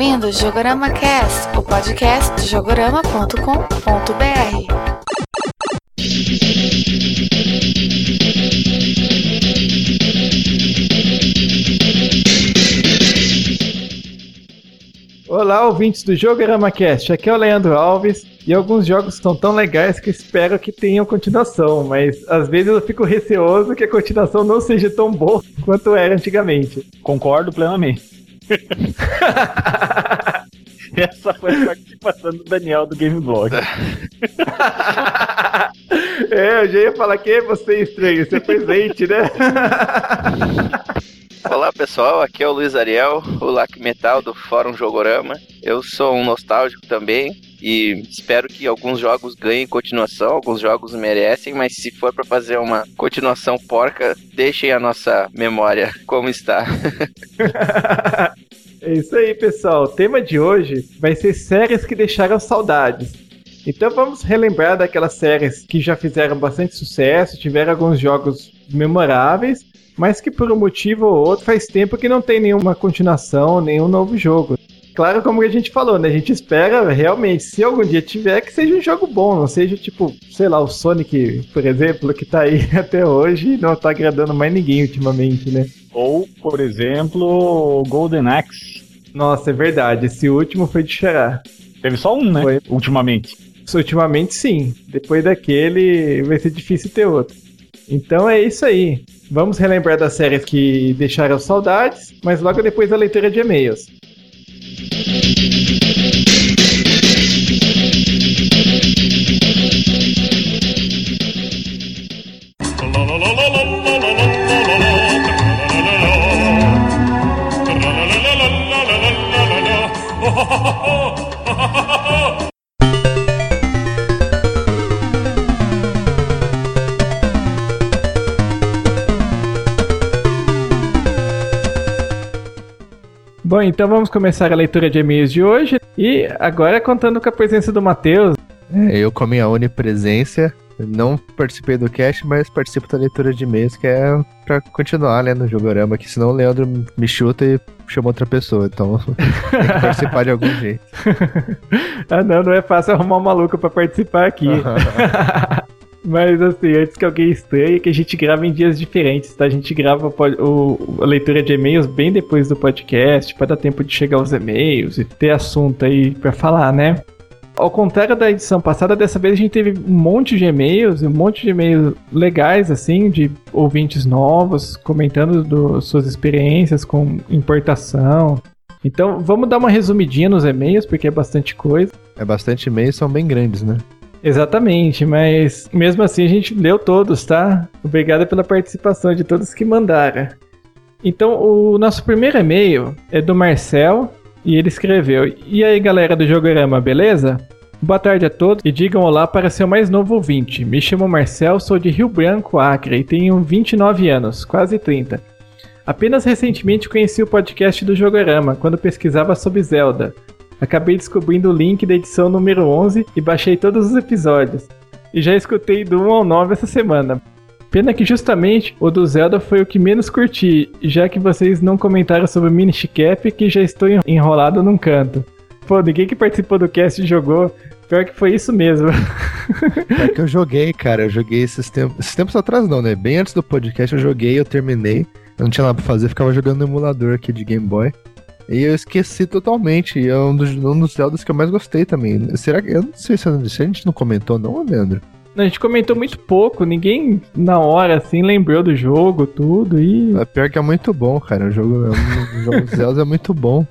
ouvindo Jogorama Cast, o podcast de jogorama.com.br. Olá, ouvintes do Jogorama Cast. Aqui é o Leandro Alves e alguns jogos estão tão legais que espero que tenham continuação, mas às vezes eu fico receoso que a continuação não seja tão boa quanto era antigamente. Concordo plenamente. Essa foi a participação do Daniel do Gameblog. é, eu já ia falar que é você estranho, você é presente, né? Olá pessoal, aqui é o Luiz Ariel, o Lac Metal do Fórum Jogorama. Eu sou um nostálgico também e espero que alguns jogos ganhem continuação, alguns jogos merecem, mas se for para fazer uma continuação porca, deixem a nossa memória como está. é isso aí, pessoal. O tema de hoje vai ser séries que deixaram saudades. Então vamos relembrar daquelas séries que já fizeram bastante sucesso, tiveram alguns jogos memoráveis mas que por um motivo ou outro faz tempo que não tem nenhuma continuação, nenhum novo jogo. Claro, como a gente falou, né? A gente espera realmente, se algum dia tiver, que seja um jogo bom, não seja tipo, sei lá, o Sonic, por exemplo, que tá aí até hoje e não tá agradando mais ninguém ultimamente, né? Ou, por exemplo, Golden Axe. Nossa, é verdade. Esse último foi de chorar. Teve só um, né? Foi. Ultimamente. Ultimamente, sim. Depois daquele, vai ser difícil ter outro. Então é isso aí. Vamos relembrar das séries que deixaram saudades, mas logo depois da leitura de e-mails. Bom, então vamos começar a leitura de e-mails de hoje. E agora contando com a presença do Matheus. É, eu, com a minha onipresença, não participei do cast, mas participo da leitura de e-mails, que é pra continuar lendo o Jogorama, que senão o Leandro me chuta e chama outra pessoa. Então tem que participar de algum jeito. ah, não, não é fácil arrumar um maluco pra participar aqui. Mas assim, antes que alguém estranhe, que a gente grava em dias diferentes, tá? A gente grava o, a leitura de e-mails bem depois do podcast, para dar tempo de chegar os e-mails e ter assunto aí para falar, né? Ao contrário da edição passada, dessa vez a gente teve um monte de e-mails, um monte de e-mails legais, assim, de ouvintes novos, comentando do, suas experiências com importação. Então, vamos dar uma resumidinha nos e-mails, porque é bastante coisa. É bastante e-mails, são bem grandes, né? Exatamente, mas mesmo assim a gente leu todos, tá? Obrigado pela participação de todos que mandaram. Então, o nosso primeiro e-mail é do Marcel e ele escreveu: E aí, galera do Jogorama, beleza? Boa tarde a todos e digam olá para seu mais novo ouvinte. Me chamo Marcel, sou de Rio Branco, Acre e tenho 29 anos, quase 30. Apenas recentemente conheci o podcast do Jogorama quando pesquisava sobre Zelda. Acabei descobrindo o link da edição número 11 e baixei todos os episódios. E já escutei do 1 ao 9 essa semana. Pena que justamente o do Zelda foi o que menos curti, já que vocês não comentaram sobre o Minish Cap que já estou enrolado num canto. Pô, ninguém que participou do cast jogou. Pior que foi isso mesmo. É que eu joguei, cara. Eu joguei esses tempos. Esses tempos atrás não, né? Bem antes do podcast eu joguei, eu terminei. Eu não tinha nada pra fazer, ficava jogando no emulador aqui de Game Boy. E eu esqueci totalmente. É um dos, um dos Zeldas que eu mais gostei também. Será que. Eu não sei se a gente não comentou, não, Leandro? A gente comentou muito pouco, ninguém na hora assim lembrou do jogo, tudo e. É pior que é muito bom, cara. O jogo, o jogo Zelda é muito bom.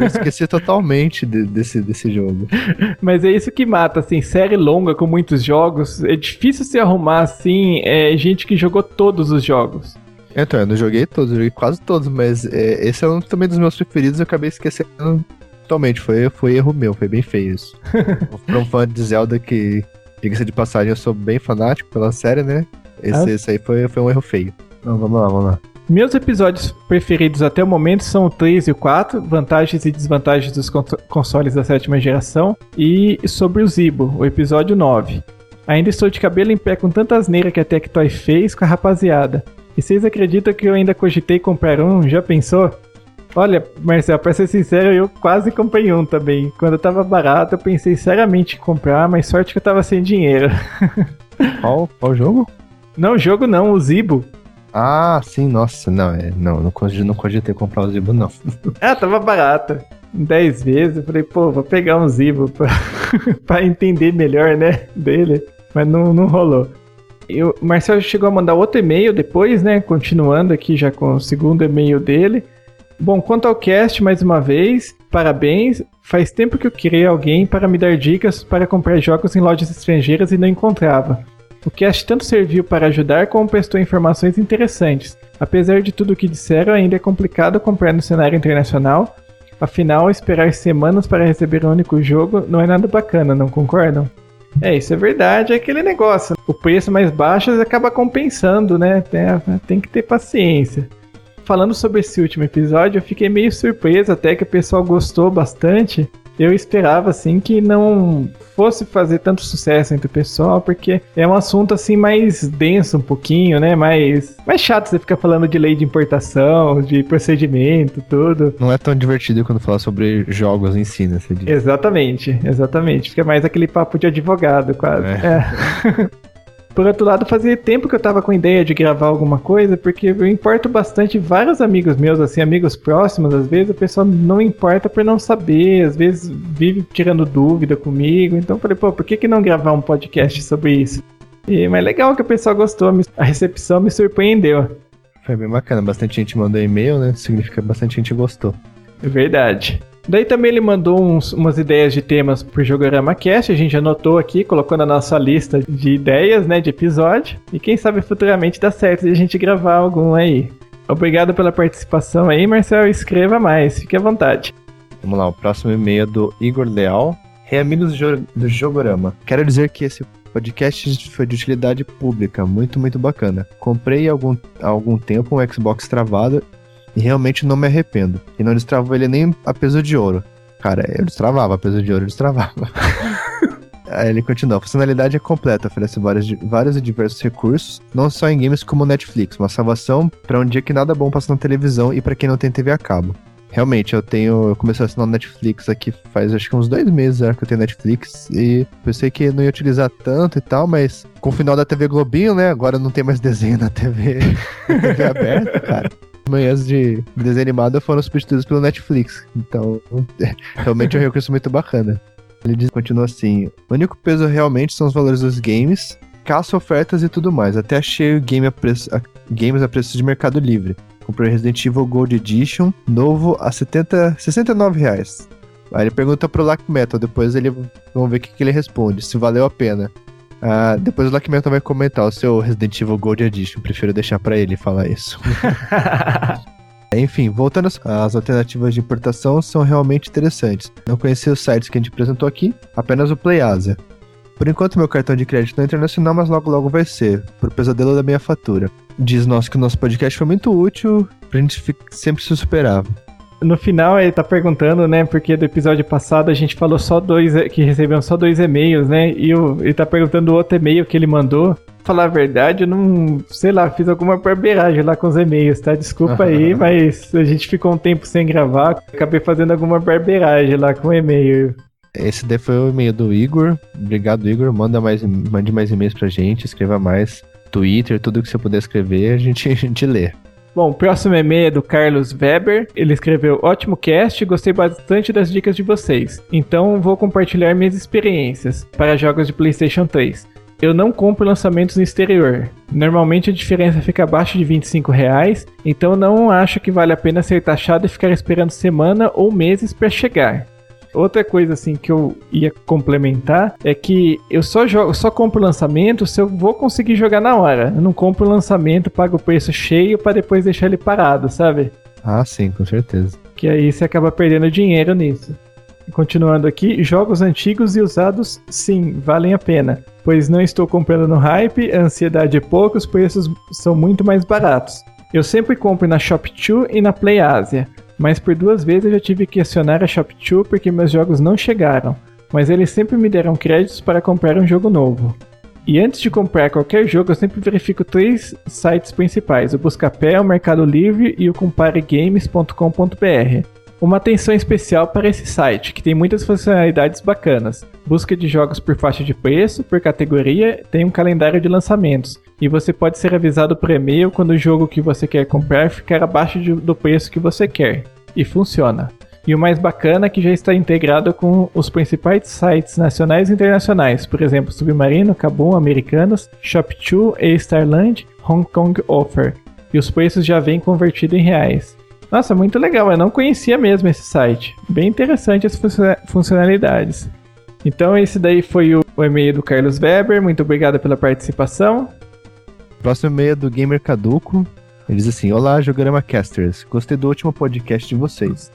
Eu esqueci totalmente de, desse, desse jogo. Mas é isso que mata, assim, série longa com muitos jogos. É difícil se arrumar assim, é gente que jogou todos os jogos. Então, eu não joguei todos, eu joguei quase todos, mas é, esse é um também dos meus preferidos, eu acabei esquecendo totalmente. Foi, foi erro meu, foi bem feio isso. pra um fã de Zelda que, diga-se de passagem, eu sou bem fanático pela série, né? Esse, ah. esse aí foi, foi um erro feio. Então, vamos lá, vamos lá. Meus episódios preferidos até o momento são o 3 e o 4, vantagens e desvantagens dos consoles da sétima geração, e sobre o Zibo, o episódio 9. Ainda estou de cabelo em pé com tanta asneira que a Tectoy fez com a rapaziada. E vocês acreditam que eu ainda cogitei comprar um? Já pensou? Olha, Marcel, pra ser sincero, eu quase comprei um também. Quando tava barato, eu pensei seriamente em comprar, mas sorte que eu tava sem dinheiro. Qual, qual jogo? Não, jogo não, o Zibo. Ah, sim, nossa, não, é, não, não cogitei, não cogitei comprar o Zibo, não. Ah, tava barato. 10 vezes, eu falei, pô, vou pegar um Zibo pra, pra entender melhor, né, dele. Mas não, não rolou. E o Marcelo chegou a mandar outro e-mail depois, né, continuando aqui já com o segundo e-mail dele. Bom, quanto ao cast, mais uma vez, parabéns. Faz tempo que eu queria alguém para me dar dicas para comprar jogos em lojas estrangeiras e não encontrava. O cast tanto serviu para ajudar como prestou informações interessantes. Apesar de tudo o que disseram, ainda é complicado comprar no cenário internacional. Afinal, esperar semanas para receber um único jogo não é nada bacana, não concordam? É, isso é verdade, é aquele negócio. O preço mais baixo acaba compensando, né? Tem, que ter paciência falando sobre esse último episódio, eu fiquei meio surpreso até que o pessoal gostou bastante. Eu esperava assim que não fosse fazer tanto sucesso entre o pessoal, porque é um assunto assim mais denso um pouquinho, né? Mais mais chato você ficar falando de lei de importação, de procedimento, tudo. Não é tão divertido quando fala sobre jogos em si, né? Exatamente, exatamente. Fica mais aquele papo de advogado, quase. É. é. Por outro lado, fazia tempo que eu tava com ideia de gravar alguma coisa, porque eu importo bastante vários amigos meus, assim, amigos próximos, às vezes o pessoal não importa por não saber, às vezes vive tirando dúvida comigo. Então eu falei, pô, por que, que não gravar um podcast sobre isso? E, mas legal que o pessoal gostou, a recepção me surpreendeu. Foi bem bacana, bastante gente mandou e-mail, né? Significa que bastante gente gostou. É verdade. Daí também ele mandou uns, umas ideias de temas pro Jogorama Cast, a gente anotou aqui, colocou na nossa lista de ideias, né, de episódio. E quem sabe futuramente dá certo de a gente gravar algum aí. Obrigado pela participação aí, Marcel. Escreva mais, fique à vontade. Vamos lá, o próximo e-mail é do Igor Leal, reamigos do Jogorama. Quero dizer que esse podcast foi de utilidade pública, muito, muito bacana. Comprei há algum, há algum tempo um Xbox travado e realmente não me arrependo. E não destravou ele nem a peso de ouro. Cara, eu destravava, a peso de ouro eu destravava. Aí ele continua. A funcionalidade é completa, oferece vários, vários e diversos recursos, não só em games como Netflix. Uma salvação para um dia que nada bom passa na televisão e para quem não tem TV a cabo. Realmente, eu tenho. Eu comecei a assinar o Netflix aqui faz acho que uns dois meses já que eu tenho Netflix. E pensei que não ia utilizar tanto e tal, mas com o final da TV Globinho, né? Agora não tem mais desenho na TV, na TV aberta, cara manhãs de desenho animado foram substituídas pelo Netflix. Então, realmente é um recurso muito bacana. Ele diz, continua assim: o único peso realmente são os valores dos games, caça ofertas e tudo mais. Até achei game a preço, a, games a preço de mercado livre. Comprei Resident Evil Gold Edition, novo a 70, 69 reais. Aí ele pergunta pro Lack Metal, depois ele vamos ver o que, que ele responde, se valeu a pena. Uh, depois o Lucky Metal vai comentar o seu Resident Evil Gold Edition. Prefiro deixar para ele falar isso. Enfim, voltando às alternativas de importação são realmente interessantes. Não conheci os sites que a gente apresentou aqui, apenas o PlayAsia. Por enquanto meu cartão de crédito não é internacional, mas logo logo vai ser, por pesadelo da minha fatura. Diz nós que o nosso podcast foi muito útil, pra gente sempre se superar. No final ele tá perguntando, né? Porque do episódio passado a gente falou só dois, que recebemos só dois e-mails, né? E o, ele tá perguntando o outro e-mail que ele mandou. Falar a verdade, eu não, sei lá, fiz alguma barbeiragem lá com os e-mails, tá? Desculpa aí, mas a gente ficou um tempo sem gravar, acabei fazendo alguma barbeiragem lá com o e-mail. Esse daí foi o e-mail do Igor. Obrigado, Igor. Manda mais, mande mais e-mails pra gente, escreva mais. Twitter, tudo que você puder escrever, a gente, a gente lê. Bom, o próximo e-mail é do Carlos Weber. Ele escreveu: Ótimo cast, gostei bastante das dicas de vocês. Então vou compartilhar minhas experiências para jogos de PlayStation 3. Eu não compro lançamentos no exterior. Normalmente a diferença fica abaixo de 25 reais, então não acho que vale a pena ser taxado e ficar esperando semana ou meses para chegar. Outra coisa assim que eu ia complementar é que eu só jogo, só compro lançamento se eu vou conseguir jogar na hora. Eu não compro lançamento, pago o preço cheio para depois deixar ele parado, sabe? Ah, sim, com certeza. Que aí você acaba perdendo dinheiro nisso. Continuando aqui, jogos antigos e usados, sim, valem a pena, pois não estou comprando no hype, a ansiedade é pouca, os preços são muito mais baratos. Eu sempre compro na Shop2 e na Play Asia mas por duas vezes eu já tive que acionar a Shop2 porque meus jogos não chegaram, mas eles sempre me deram créditos para comprar um jogo novo. E antes de comprar qualquer jogo, eu sempre verifico três sites principais: o Buscapé, o Mercado Livre e o comparegames.com.br. Uma atenção especial para esse site, que tem muitas funcionalidades bacanas. Busca de jogos por faixa de preço, por categoria, tem um calendário de lançamentos. E você pode ser avisado por e-mail quando o jogo que você quer comprar ficar abaixo de, do preço que você quer. E funciona. E o mais bacana é que já está integrado com os principais sites nacionais e internacionais, por exemplo, Submarino, Kabum, Americanas, Shop2 e Starland, Hong Kong Offer. E os preços já vêm convertidos em reais. Nossa, muito legal, eu não conhecia mesmo esse site. Bem interessante as funcionalidades. Então esse daí foi o e-mail do Carlos Weber, muito obrigado pela participação. Próximo e-mail é do Gamer Caduco. Ele diz assim: Olá, Jogorama Casters. Gostei do último podcast de vocês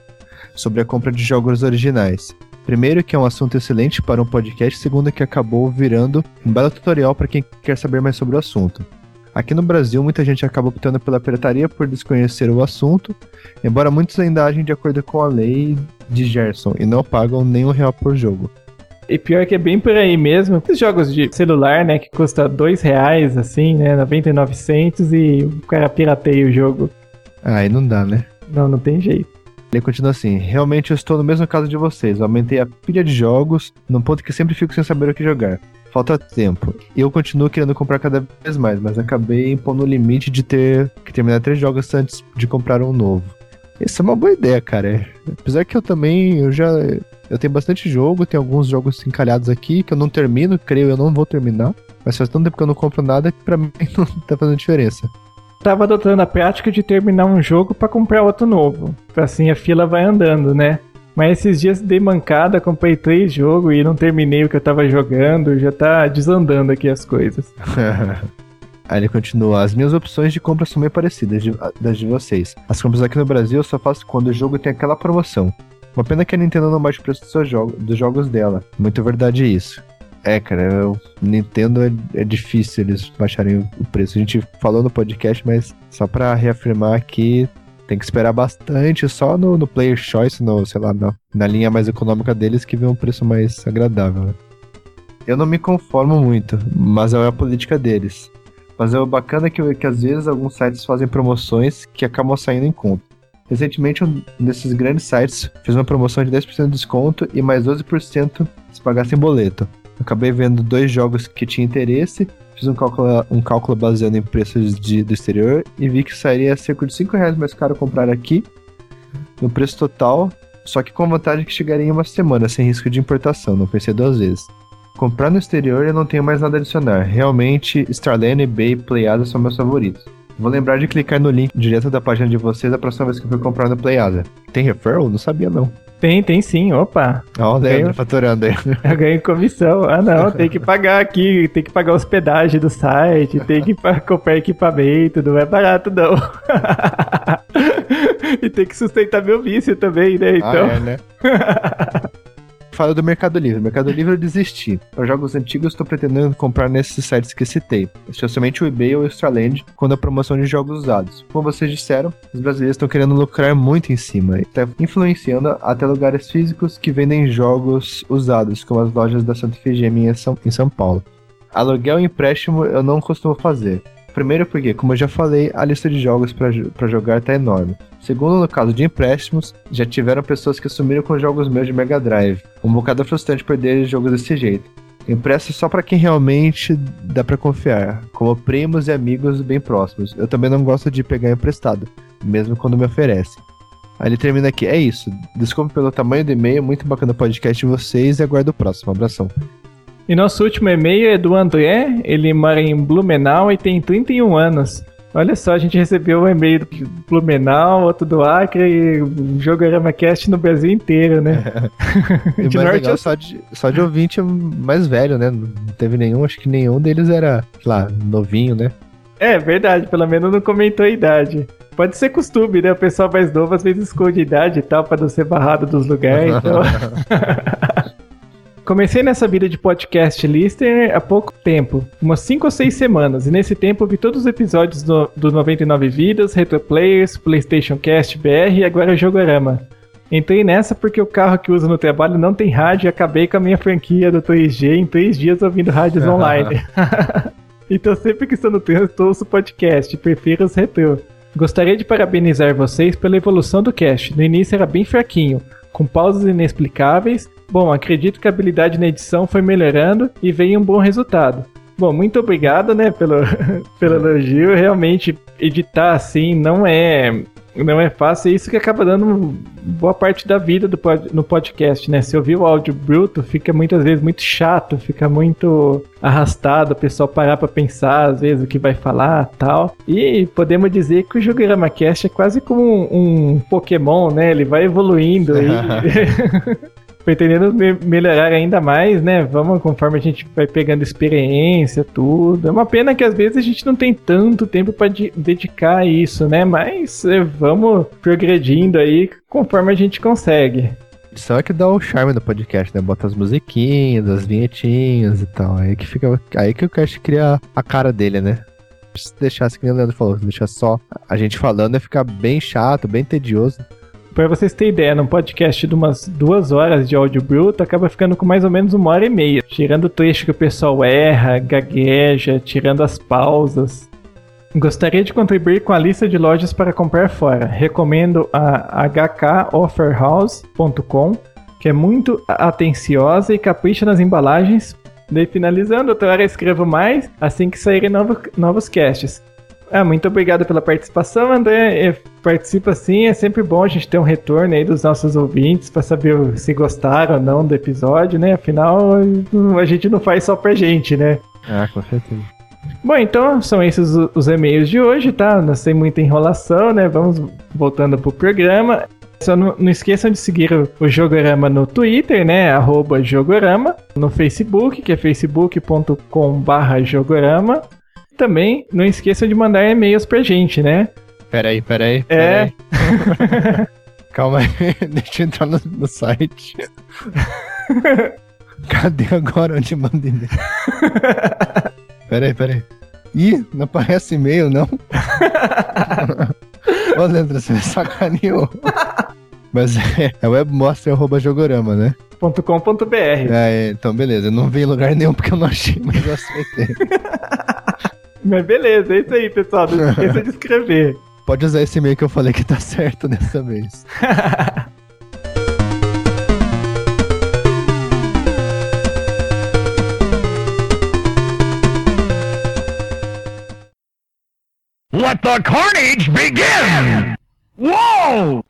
sobre a compra de jogos originais. Primeiro, que é um assunto excelente para um podcast, segundo, que acabou virando um belo tutorial para quem quer saber mais sobre o assunto. Aqui no Brasil, muita gente acaba optando pela pirataria por desconhecer o assunto, embora muitos ainda agem de acordo com a lei de Gerson e não pagam nem um real por jogo. E pior que é bem por aí mesmo. Esses jogos de celular, né, que custa dois reais, assim, né, 99 centos e o cara pirateia o jogo. Aí não dá, né? Não, não tem jeito. Ele continua assim: Realmente eu estou no mesmo caso de vocês. aumentei a pilha de jogos, num ponto que sempre fico sem saber o que jogar falta tempo. Eu continuo querendo comprar cada vez mais, mas acabei impondo o limite de ter que terminar três jogos antes de comprar um novo. Essa é uma boa ideia, cara. Apesar que eu também, eu já, eu tenho bastante jogo, tem alguns jogos encalhados aqui que eu não termino, creio eu não vou terminar. Mas faz tanto tempo que eu não compro nada que pra mim não tá fazendo diferença. Tava adotando a prática de terminar um jogo para comprar outro novo. Assim a fila vai andando, né? Mas esses dias dei mancada, comprei três jogos e não terminei o que eu tava jogando, já tá desandando aqui as coisas. Aí ele continua: As minhas opções de compra são meio parecidas de, das de vocês. As compras aqui no Brasil eu só faço quando o jogo tem aquela promoção. Uma pena que a Nintendo não baixa o preço dos, jogo, dos jogos dela. Muito verdade isso. É, cara, o Nintendo é, é, difícil eles baixarem o preço. A gente falou no podcast, mas só pra reafirmar aqui, tem que esperar bastante só no, no Player Choice, no, sei lá, na, na linha mais econômica deles que vê um preço mais agradável. Né? Eu não me conformo muito, mas é a política deles. Mas é o bacana que, que às vezes alguns sites fazem promoções que acabam saindo em conta. Recentemente, um desses grandes sites fez uma promoção de 10% de desconto e mais 12% se pagasse em boleto. Acabei vendo dois jogos que tinha interesse Fiz um cálculo, um cálculo baseado em preços de, do exterior e vi que sairia cerca de 5 reais mais caro comprar aqui, no preço total, só que com a vantagem que chegaria em uma semana, sem risco de importação, não pensei duas vezes. Comprar no exterior eu não tenho mais nada a adicionar. Realmente, Starland, eBay e Playada são meus favoritos. Vou lembrar de clicar no link direto da página de vocês a próxima vez que eu for comprar no Playada. Tem referral? Não sabia não. Tem, tem sim, opa. Ó, o Leandro faturando aí. Eu ganho comissão. Ah, não, tem que pagar aqui, tem que pagar hospedagem do site, tem que comprar equipamento, não é barato não. e tem que sustentar meu vício também, né? Então. Ah, é, né? fala do Mercado Livre. Mercado Livre eu desisti. Para jogos antigos, estou pretendendo comprar nesses sites que citei, especialmente o eBay ou o Extraland, quando a promoção de jogos usados. Como vocês disseram, os brasileiros estão querendo lucrar muito em cima e está influenciando até lugares físicos que vendem jogos usados, como as lojas da Santa Efigênia em São Paulo. Aluguel e empréstimo eu não costumo fazer. Primeiro porque, como eu já falei, a lista de jogos para jogar está enorme. Segundo, no caso de empréstimos, já tiveram pessoas que assumiram com jogos meus de Mega Drive. Um bocado frustrante perder jogos desse jeito. Empresta só para quem realmente dá para confiar, como primos e amigos bem próximos. Eu também não gosto de pegar emprestado, mesmo quando me oferece. Aí ele termina aqui. É isso. Desculpe pelo tamanho do e-mail, muito bacana o podcast de vocês e aguardo o próximo. Um abração. E nosso último e-mail é do André, ele mora em Blumenau e tem 31 anos. Olha só, a gente recebeu um e-mail do Blumenau, outro do Acre e o Jogorama Cast no Brasil inteiro, né? É. de mais legal, só, de, só de ouvinte mais velho, né? Não teve nenhum, acho que nenhum deles era, sei lá, novinho, né? É, verdade, pelo menos não comentou a idade. Pode ser costume, né? O pessoal mais novo às vezes esconde a idade e tal, pra não ser barrado dos lugares, então... Comecei nessa vida de podcast listener há pouco tempo, umas 5 ou 6 semanas, e nesse tempo vi todos os episódios do, do 99 Vidas, Retro Players, PlayStation Cast BR e agora Jogorama. Entrei nessa porque o carro que uso no trabalho não tem rádio e acabei com a minha franquia do 3G em três dias ouvindo rádios online. então sempre que estou no trânsito ouço podcast, prefiro os retrô. Gostaria de parabenizar vocês pela evolução do cast. No início era bem fraquinho, com pausas inexplicáveis. Bom, acredito que a habilidade na edição foi melhorando e veio um bom resultado. Bom, muito obrigado, né, pelo, pelo elogio. Realmente, editar assim não é não é fácil, é isso que acaba dando boa parte da vida do pod, no podcast, né? Se ouvir o áudio bruto, fica muitas vezes muito chato, fica muito arrastado, o pessoal parar pra pensar, às vezes, o que vai falar tal. E podemos dizer que o Jogorama Cast é quase como um, um Pokémon, né? Ele vai evoluindo aí. pretendendo me melhorar ainda mais, né? Vamos conforme a gente vai pegando experiência, tudo. É uma pena que às vezes a gente não tem tanto tempo para de dedicar a isso, né? Mas é, vamos progredindo aí conforme a gente consegue. Só é que dá o charme do podcast, né? Bota as musiquinhas, as vinhetinhas e tal. Aí que fica. Aí que o cast cria a cara dele, né? Se deixasse, que nem o Leandro falou, deixar só a gente falando, ia ficar bem chato, bem tedioso. Pra vocês terem ideia, num podcast de umas duas horas de áudio bruto, acaba ficando com mais ou menos uma hora e meia. Tirando o trecho que o pessoal erra, gagueja, tirando as pausas. Gostaria de contribuir com a lista de lojas para comprar fora. Recomendo a hkofferhouse.com, que é muito atenciosa e capricha nas embalagens. Daí finalizando, outra hora escrevo mais assim que saírem novo, novos casts. Ah, muito obrigado pela participação, André. É, participa sim, é sempre bom a gente ter um retorno aí dos nossos ouvintes para saber se gostaram ou não do episódio, né? Afinal, a gente não faz só pra gente, né? Ah, com certeza. Bom, então são esses os e-mails de hoje, tá? Não sei muita enrolação, né? Vamos voltando pro programa. Só não, não esqueçam de seguir o, o, Jogorama no Twitter, né? Arroba Jogorama. No Facebook, que é facebook.com/barra Jogorama também não esqueçam de mandar e-mails pra gente, né? Peraí, peraí. É. Peraí. Calma aí, deixa eu entrar no, no site. Cadê agora onde manda e-mail? peraí, peraí. Ih, não aparece e-mail, não? Ô, Leandro, você me sacaneou. Mas é, é webmostra.jogorama, né? .com.br. É, então beleza. Eu não vi em lugar nenhum porque eu não achei, mas eu aceitei. Mas beleza, é isso aí, pessoal. Não esqueça de escrever. Pode usar esse e-mail que eu falei que tá certo dessa vez. Let the carnage begin! Whoa!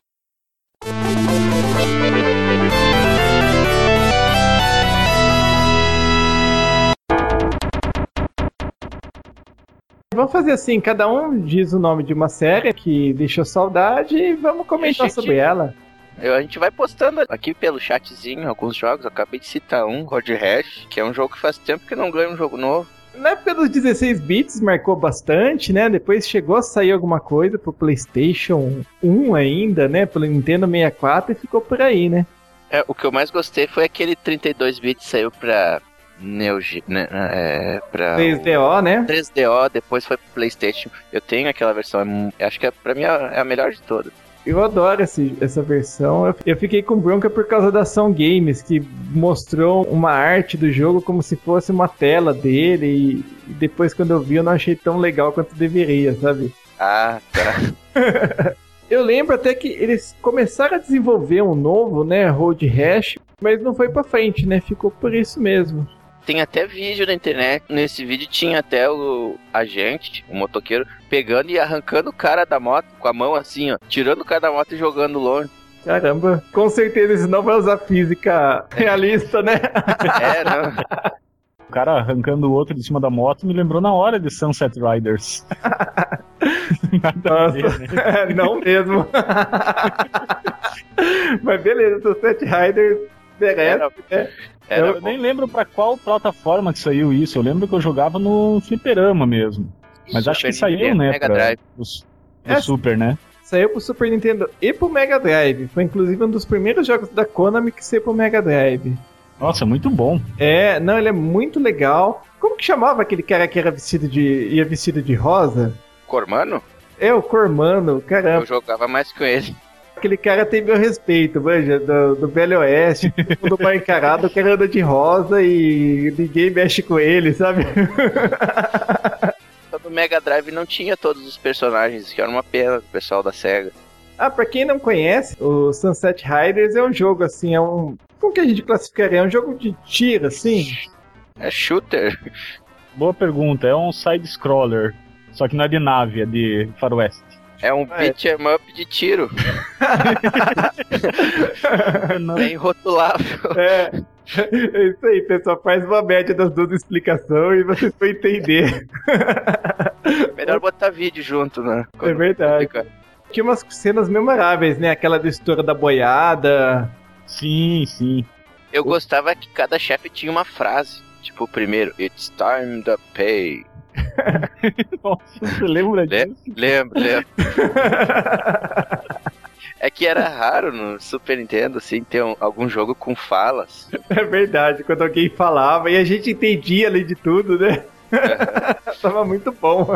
Vamos fazer assim, cada um diz o nome de uma série que deixou saudade e vamos comentar gente, sobre ela. Eu, a gente vai postando aqui pelo chatzinho alguns jogos. Eu acabei de citar um, Road Rash, que é um jogo que faz tempo que não ganha um jogo novo. Na época dos 16 bits marcou bastante, né? Depois chegou a sair alguma coisa pro PlayStation 1 ainda, né? Pelo Nintendo 64 e ficou por aí, né? É, o que eu mais gostei foi aquele 32 bits saiu pra Neo né, é, pra 3DO, o, né? 3DO, depois foi pro PlayStation. Eu tenho aquela versão, acho que é, pra mim é a melhor de todas. Eu adoro esse, essa versão. Eu, fiquei com bronca por causa da Ação Games, que mostrou uma arte do jogo como se fosse uma tela dele. E, e depois, quando eu vi, eu não achei tão legal quanto deveria, sabe? Ah, tá. eu lembro até que eles começaram a desenvolver um novo, né? Road Rash, mas não foi pra frente, né? Ficou por isso mesmo. Tem até vídeo na internet. Nesse vídeo tinha até o agente, o motoqueiro, pegando e arrancando o cara da moto com a mão assim, ó, tirando o cara da moto e jogando longe. Caramba, com certeza eles não vai usar física realista, né? é, não. O cara arrancando o outro de cima da moto me lembrou na hora de Sunset Riders. Nossa, ver, né? não mesmo. Mas beleza, Sunset Riders merece, né? Era eu bom. nem lembro para qual plataforma que saiu isso. Eu lembro que eu jogava no fliperama mesmo. Mas Super acho que saiu, Nintendo, né? Mega pra, Drive. Pro, pro é, Super, né? Saiu pro Super Nintendo e pro Mega Drive. Foi inclusive um dos primeiros jogos da Konami que saiu pro Mega Drive. Nossa, muito bom. É, não, ele é muito legal. Como que chamava aquele cara que era vestido de. ia vestido de rosa? Cormano? É, o Cormano, caramba. Eu jogava mais com ele. Aquele cara tem meu respeito, manja, do, do Velho Oeste, todo mundo mal encarado, o cara anda de rosa e ninguém mexe com ele, sabe? Só do Mega Drive não tinha todos os personagens, que era uma pena do pessoal da SEGA. Ah, pra quem não conhece, o Sunset Riders é um jogo assim, é um. Como que a gente classificaria? É um jogo de tiro, assim? É shooter. Boa pergunta. É um side-scroller. Só que não é de nave, é de faroeste. É um Ah, é. beat 'em up de tiro. Bem rotulável. É. É isso aí, pessoal. Faz uma média das duas explicações e vocês vão entender. Melhor botar vídeo junto, né? É verdade. Tinha umas cenas memoráveis, né? Aquela do estouro da boiada. Sim, sim. Eu gostava que cada chefe tinha uma frase. Tipo, o primeiro, It's time to pay. Nossa, você lembra Le- disso? Lembro, lembro. É que era raro no Super Nintendo, assim, ter um- algum jogo com falas. É verdade, quando alguém falava e a gente entendia além de tudo, né? Tava muito bom.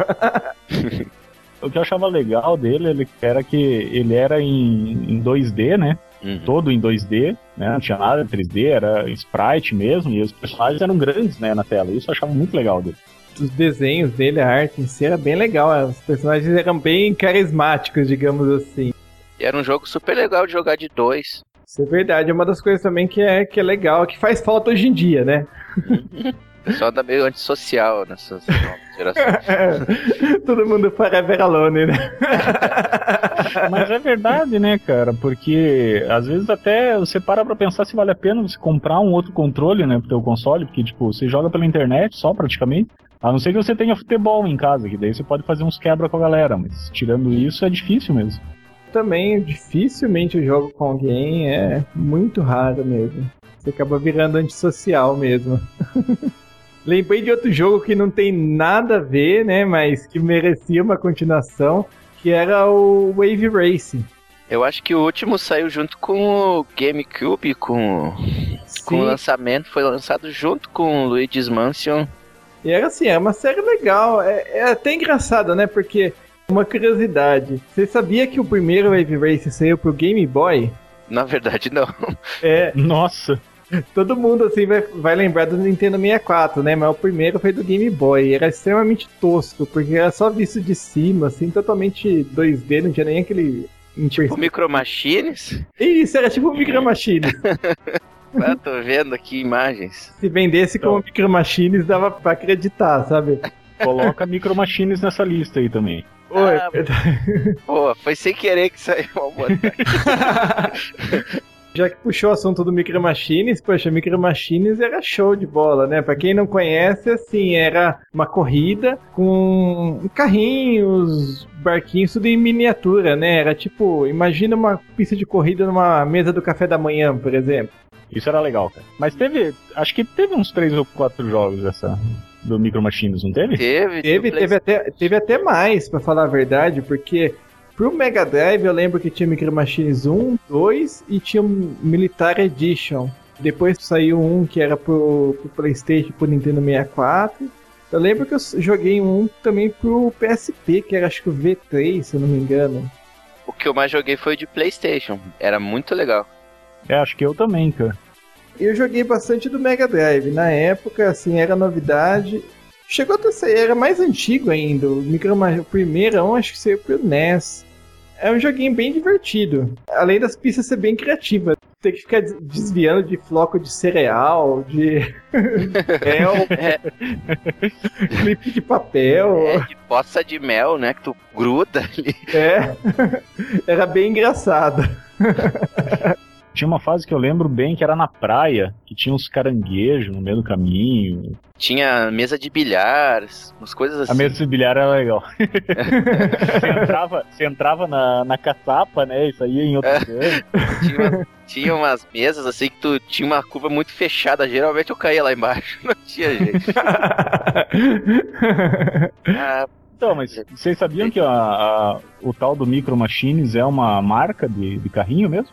O que eu achava legal dele ele, era que ele era em, em 2D, né? Uhum. Todo em 2D, né? Não tinha nada de 3D, era sprite mesmo, e os personagens eram grandes, né, na tela. Isso eu achava muito legal dele. Os desenhos dele, a arte em si era bem legal. Os personagens eram bem carismáticos, digamos assim. E era um jogo super legal de jogar de dois. Isso é verdade, é uma das coisas também que é, que é legal, que faz falta hoje em dia, né? Só anda meio antissocial nessas novas gerações. Todo mundo forever alone, né? Mas é verdade, né, cara? Porque às vezes até você para pra pensar se vale a pena você comprar um outro controle, né, pro teu console, porque, tipo, você joga pela internet só praticamente. A não ser que você tenha futebol em casa, que daí você pode fazer uns quebra com a galera, mas tirando isso é difícil mesmo. Também dificilmente eu jogo com alguém, é muito raro mesmo. Você acaba virando antissocial mesmo. Lembrei de outro jogo que não tem nada a ver, né? Mas que merecia uma continuação, que era o Wave Racing. Eu acho que o último saiu junto com o GameCube, com, com o lançamento, foi lançado junto com o Luigi's Mansion. E era assim, é uma série legal. É, é até engraçado, né? Porque, uma curiosidade, você sabia que o primeiro Wave Racing saiu pro Game Boy? Na verdade, não. É, Nossa, Todo mundo assim vai, vai lembrar do Nintendo 64, né? Mas o primeiro foi do Game Boy. Era extremamente tosco, porque era só visto de cima, assim, totalmente 2D, não tinha nem aquele. O Micro Machines? Isso, era tipo Micro Machines. Ah, tô vendo aqui imagens. Se vendesse como Micro Machines, dava pra acreditar, sabe? coloca Micro Machines nessa lista aí também. Oi, Ah, Pô, foi sem querer que saiu uma botar. Já que puxou o assunto do Micro Machines, poxa, Micro Machines era show de bola, né? Pra quem não conhece, assim, era uma corrida com carrinhos, barquinhos, tudo em miniatura, né? Era tipo, imagina uma pista de corrida numa mesa do café da manhã, por exemplo. Isso era legal, cara. Mas teve, acho que teve uns três ou quatro jogos essa do Micro Machines, não teve? Teve, Teve, teve, até, teve até mais, pra falar a verdade, porque pro Mega Drive eu lembro que tinha Micro Machines 1, 2 e tinha Militar Edition. Depois saiu um que era pro, pro PlayStation, pro Nintendo 64. Eu lembro que eu joguei um também pro PSP, que era acho que o V3, se eu não me engano. O que eu mais joguei foi o de PlayStation. Era muito legal. É, acho que eu também, cara. Eu joguei bastante do Mega Drive. Na época, assim, era novidade. Chegou até sair, era mais antigo ainda. O, Micro, o primeiro, eu acho que saiu pro NES. É um joguinho bem divertido. Além das pistas ser bem criativas. Tem que ficar des- desviando de floco de cereal, de. mel, É, clipe de papel. é de poça de mel, né? Que tu gruda ali. É. Era bem engraçado. Tinha uma fase que eu lembro bem que era na praia, que tinha uns caranguejos no meio do caminho. Tinha mesa de bilhar, umas coisas assim. A mesa de bilhar era legal. você entrava, você entrava na, na caçapa, né? E saía em outro canto. Tinha, tinha umas mesas assim que tu tinha uma curva muito fechada. Geralmente eu caía lá embaixo. Não tinha jeito. Ah, Então, mas vocês sabiam que a- a- o tal do Micro Machines é uma marca de, de carrinho mesmo?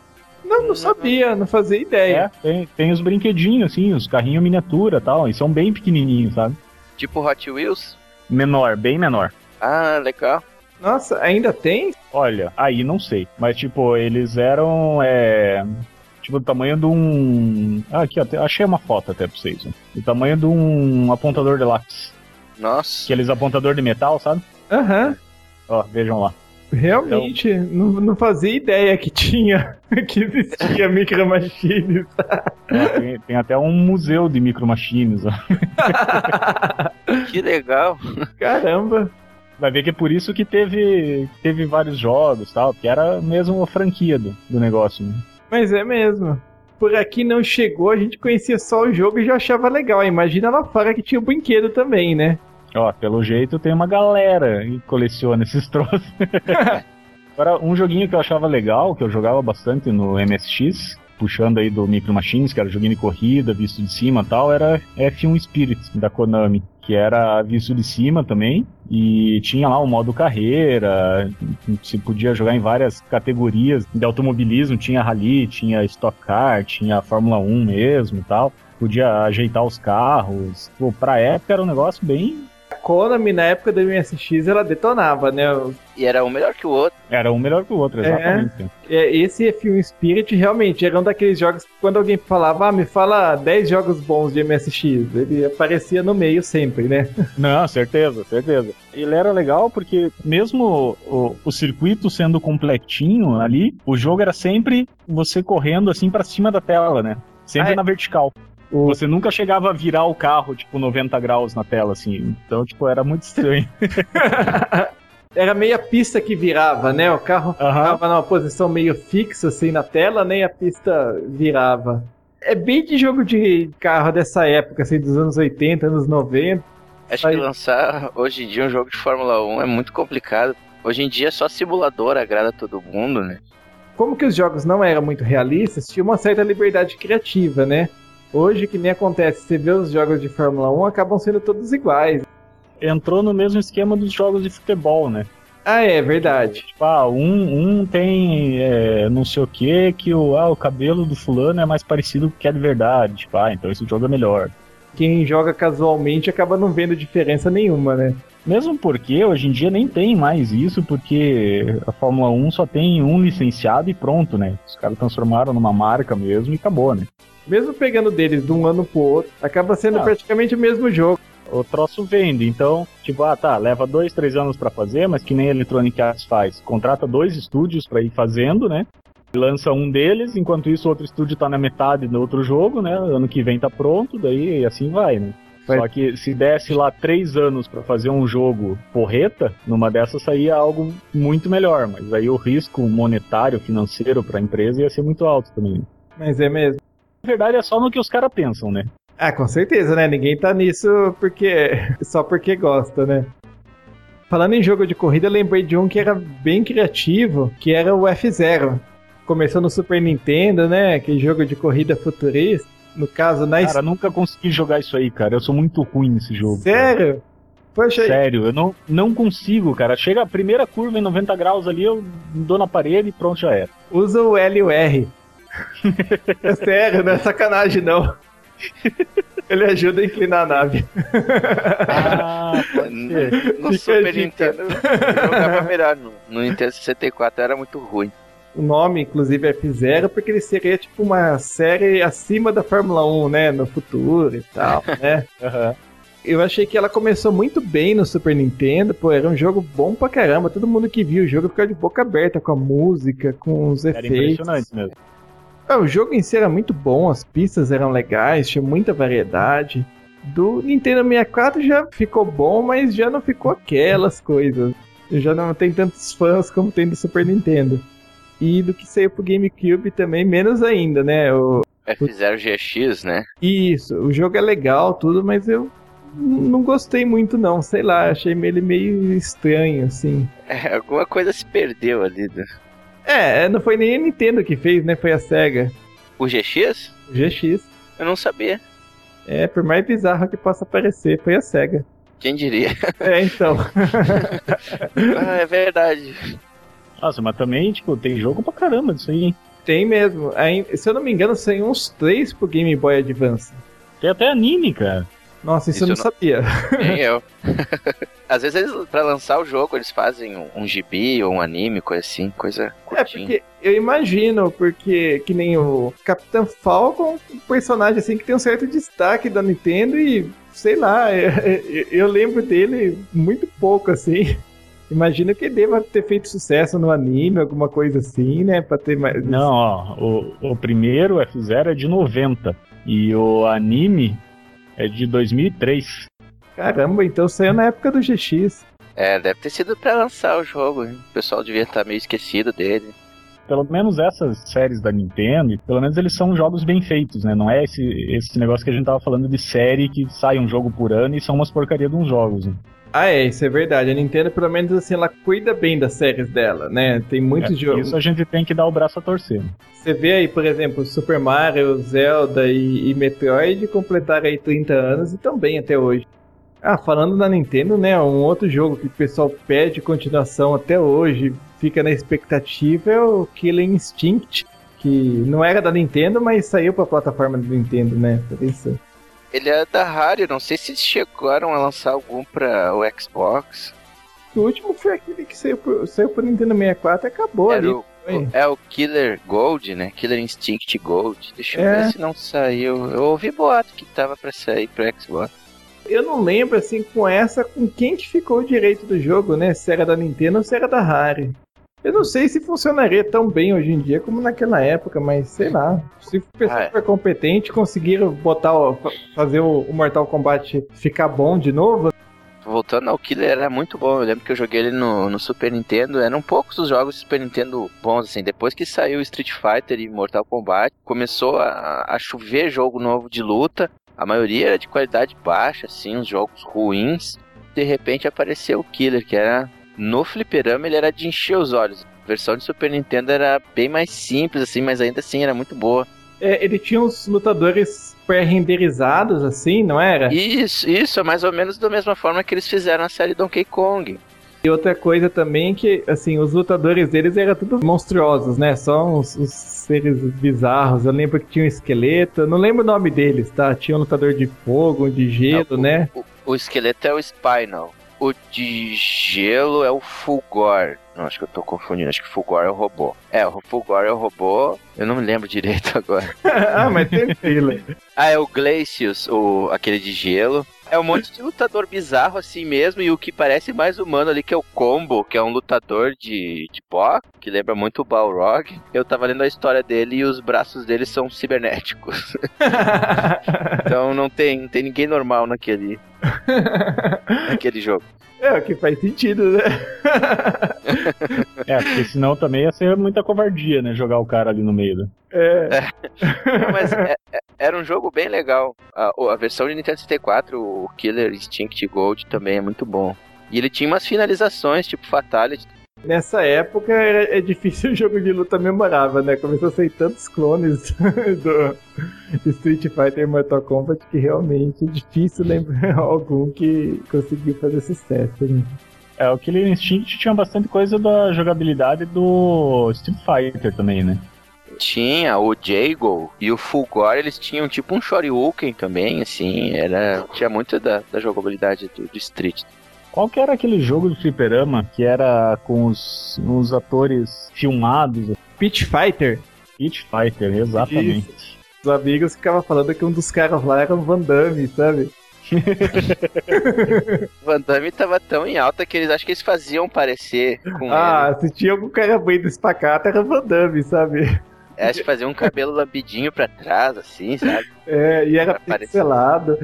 Não, não sabia, não fazia ideia. É, tem, tem os brinquedinhos, assim, os carrinhos miniatura e tal, e são bem pequenininhos, sabe? tipo Hot Wheels. Menor, bem menor. Ah, legal. Nossa, ainda tem? Olha, aí não sei. Mas, tipo, eles eram. É, tipo, do tamanho de um. Ah, aqui, ó. Achei uma foto até pra vocês. Ó. Do tamanho de um apontador de lápis. Nossa. Aqueles apontador de metal, sabe? Aham. Ó, vejam lá. Realmente, não, não fazia ideia que tinha, que existia Micro Machines. Ó, tem, tem até um museu de micro machines. Ó. Que legal. Caramba. Vai ver que é por isso que teve, teve vários jogos e tal, porque era mesmo a franquia do, do negócio. Né? Mas é mesmo. Por aqui não chegou, a gente conhecia só o jogo e já achava legal. Imagina lá fora que tinha o brinquedo também, né? Ó, pelo jeito tem uma galera que coleciona esses troços. Agora, um joguinho que eu achava legal, que eu jogava bastante no MSX, puxando aí do Micro Machines, que era joguinho de corrida, visto de cima tal, era F1 Spirit, da Konami, que era visto de cima também, e tinha lá o modo carreira, se podia jogar em várias categorias de automobilismo, tinha Rally, tinha Stock Car, tinha Fórmula 1 mesmo e tal, podia ajeitar os carros, pô, pra época era um negócio bem... Konami, na época do MSX, ela detonava, né? E era um melhor que o outro. Era um melhor que o outro, É. exatamente. É, Esse F1 Spirit realmente era um daqueles jogos que quando alguém falava, ah, me fala 10 jogos bons de MSX, ele aparecia no meio sempre, né? Não, certeza, certeza. Ele era legal porque, mesmo o, o circuito sendo completinho ali, o jogo era sempre você correndo assim pra cima da tela, né? Sempre Ah, é? na vertical. O- Você nunca chegava a virar o carro, tipo, 90 graus na tela, assim. Então, tipo, era muito estranho. Era meio a pista que virava, né? O carro Aham. ficava numa posição meio fixa assim na tela, nem a pista virava. É bem de jogo de carro dessa época, assim, dos anos 80, anos 90. Acho Aí- que lançar hoje em dia um jogo de Fórmula 1 é muito complicado. Hoje em dia só simulador agrada todo mundo, né? Como que os jogos não eram muito realistas, tinha uma certa liberdade criativa, né? Hoje, que nem acontece, você vê os jogos de Fórmula 1, acabam sendo todos iguais. Entrou no mesmo esquema dos jogos de futebol, né? Ah, é verdade. Tipo, ah, um, um tem é, não sei o que, que o, ah, o cabelo do fulano é mais parecido com o que é de verdade. Tipo, ah, então esse jogo é melhor. Quem joga casualmente acaba não vendo diferença nenhuma, né? Mesmo porque hoje em dia nem tem mais isso, porque a Fórmula 1 só tem um licenciado e pronto, né? Os caras transformaram numa marca mesmo e acabou, né? Mesmo pegando deles de um ano pro outro, acaba sendo Ah. praticamente o mesmo jogo. O troço vende, então, tipo, ah tá, leva dois, três anos pra fazer, mas que nem a Electronic Arts faz. Contrata dois estúdios pra ir fazendo, né? Lança um deles, enquanto isso o outro estúdio tá na metade do outro jogo, né? Ano que vem tá pronto, daí assim vai, né? Só que se desse lá três anos pra fazer um jogo porreta, numa dessas saía algo muito melhor, mas aí o risco monetário, financeiro pra empresa ia ser muito alto também. Mas é mesmo. Na verdade é só no que os caras pensam, né? Ah, com certeza, né? Ninguém tá nisso porque só porque gosta, né? Falando em jogo de corrida, eu lembrei de um que era bem criativo, que era o F0. Começou no Super Nintendo, né? Aquele jogo de corrida futurista. No caso, na Cara, nunca consegui jogar isso aí, cara. Eu sou muito ruim nesse jogo. cara. Sério? Poxa, Sério, eu não, não consigo, cara. Chega a primeira curva em 90 graus ali, eu dou na parede e pronto, já era. usa o L e o R. é sério, não é sacanagem não. Ele ajuda a inclinar a nave. Ah, No Fica a Super dica. Nintendo eu jogava melhor. No, no Nintendo 64 era muito ruim. O nome, inclusive, é F0, porque ele seria tipo uma série acima da Fórmula 1, né? No futuro e tal, né? aham. Eu achei que ela começou muito bem no Super Nintendo, pô, era um jogo bom pra caramba. Todo mundo que viu o jogo ficava de boca aberta com a música, com os Era efeitos. impressionante mesmo. Ah, o jogo em si era muito bom, as pistas eram legais, tinha muita variedade. Do Nintendo 64 já ficou bom, mas já não ficou aquelas coisas. Já não tem tantos fãs como tem do Super Nintendo. E do que saiu pro GameCube também, menos ainda, né? O... F0 GX, né? Isso, o jogo é legal, tudo, mas eu não gostei muito não, sei lá, achei ele meio estranho, assim. É, alguma coisa se perdeu ali. né? É, não foi nem a Nintendo que fez, né? Foi a SEGA. O GX? O GX. Eu não sabia. É, por mais bizarro que possa parecer, foi a SEGA. Quem diria? É, então. ah, é verdade. Nossa, mas também, tipo, tem jogo pra caramba disso aí, hein? Tem mesmo. Aí, se eu não me engano, saiu uns três pro Game Boy Advance. Tem até anime, cara. Nossa, isso, Isso eu não eu sabia. Nem eu. Às vezes, eles, pra lançar o jogo, eles fazem um, um gibi ou um anime, coisa assim, coisa É, curtinha. porque eu imagino, porque que nem o Capitão Falcon, um personagem assim que tem um certo destaque da Nintendo e, sei lá, eu, eu- eu lembro dele muito pouco, assim. Imagino que ele deva ter feito sucesso no anime, alguma coisa assim, né? Pra ter mais. Não, ó, o, o primeiro F0 é de 90 e o anime é de 2003. Caramba, então saiu na época do GX. É, deve ter sido pra lançar o jogo, hein? O pessoal devia estar meio esquecido dele. Pelo menos essas séries da Nintendo, pelo menos eles são jogos bem feitos, né? Não é esse, esse negócio que a gente tava falando de série que sai um jogo por ano e são umas porcaria de uns jogos. Né? Ah, é, isso é verdade. A Nintendo, pelo menos assim, ela cuida bem das séries dela, né? Tem muitos É, jogos. Isso a gente tem que dar o braço a torcer. Você vê aí, por exemplo, Super Mario, Zelda e, e Metroid completaram aí 30 anos e bem até hoje. Ah, falando da Nintendo, né? Um outro jogo que o pessoal pede continuação até hoje, fica na expectativa, é o Killer Instinct, que não era da Nintendo, mas saiu pra plataforma da Nintendo, né? Pra pensar. Ele é da Rare, não sei se chegaram a lançar algum pra o Xbox. O último foi aquele que saiu pro, saiu pro Nintendo 64 e acabou Era ali. o, é o Killer Gold, né? Killer Instinct Gold. Deixa eu É. ver se não saiu. Eu ouvi boato que tava pra sair pro Xbox. Eu não lembro, assim, com essa, com quem que ficou o direito do jogo, né? Se era da Nintendo ou se era da Rare. Eu não sei se funcionaria tão bem hoje em dia como naquela época, mas sei lá. Se o pessoal Ah, é. for competente, conseguiram botar, fazer o, Mortal Kombat ficar bom de novo. Voltando ao Killer, era muito bom. Eu lembro que eu joguei ele no, no Super Nintendo. Eram poucos os jogos do Super Nintendo bons, assim. Depois que saiu Street Fighter e Mortal Kombat, começou a, a chover jogo novo de luta. A maioria era de qualidade baixa, assim, uns jogos ruins. De repente apareceu o Killer, que era. No fliperama ele era de encher os olhos. A versão de Super Nintendo era bem mais simples, assim, mas ainda assim era muito boa. É, ele tinha uns lutadores pré-renderizados, assim, não era? Isso, isso é mais ou menos da mesma forma que eles fizeram a série Donkey Kong. E outra coisa também que, assim, os lutadores deles eram tudo monstruosos, né? Só uns, uns seres bizarros. Eu lembro que tinha um esqueleto, não lembro o nome deles, tá? Tinha um lutador de fogo, um de gelo, Não, o- né? O, o esqueleto é o Spinal. O de gelo é o Fulgor. Não, acho que eu tô confundindo. Acho que o Fulgor é o robô. É, o Fulgor é o robô. Eu não me lembro direito agora. ah, mas tem fila. Ah, é o Glacius, o, aquele de gelo. É um monte de lutador bizarro assim mesmo. E o que parece mais humano ali, que é o Combo, que é um lutador de, de pó, que lembra muito o Balrog. Eu tava lendo a história dele e os braços dele são cibernéticos. então não tem, não tem ninguém normal naquele, naquele jogo. É, o que faz sentido, né? É, porque senão também ia ser muita covardia, né? Jogar o cara ali no meio. Né? É. Não, mas é- é- era um jogo bem legal. A, o- a versão de Nintendo 64, o Killer Instinct Gold, também é muito bom. E ele tinha umas finalizações, tipo Fatality. Nessa época era, é difícil um jogo de luta memorável, né? Começou a sair tantos clones do do Street Fighter e Mortal Kombat que realmente é difícil lembrar algum que conseguiu fazer sucesso. Né? É, o Killer Instinct tinha bastante coisa da jogabilidade do Street Fighter também, né? Tinha o Jago e o Fulgor, eles tinham tipo um Shoryuken também, assim, era tinha muito da, da jogabilidade do, do Street. Qual que era aquele jogo do fliperama que era com os, os atores filmados? Pitch Fighter, Street Fighter, exatamente. os amigos ficavam falando que um dos caras lá era o Van Damme, sabe? Van Damme tava tão em alta que eles acho que eles faziam parecer com Ah, se tinha algum cara bem do espacata, era o Van Damme, sabe? Ele. Acho que fazia um cabelo lambidinho pra trás, assim, sabe? É, e era pixelado.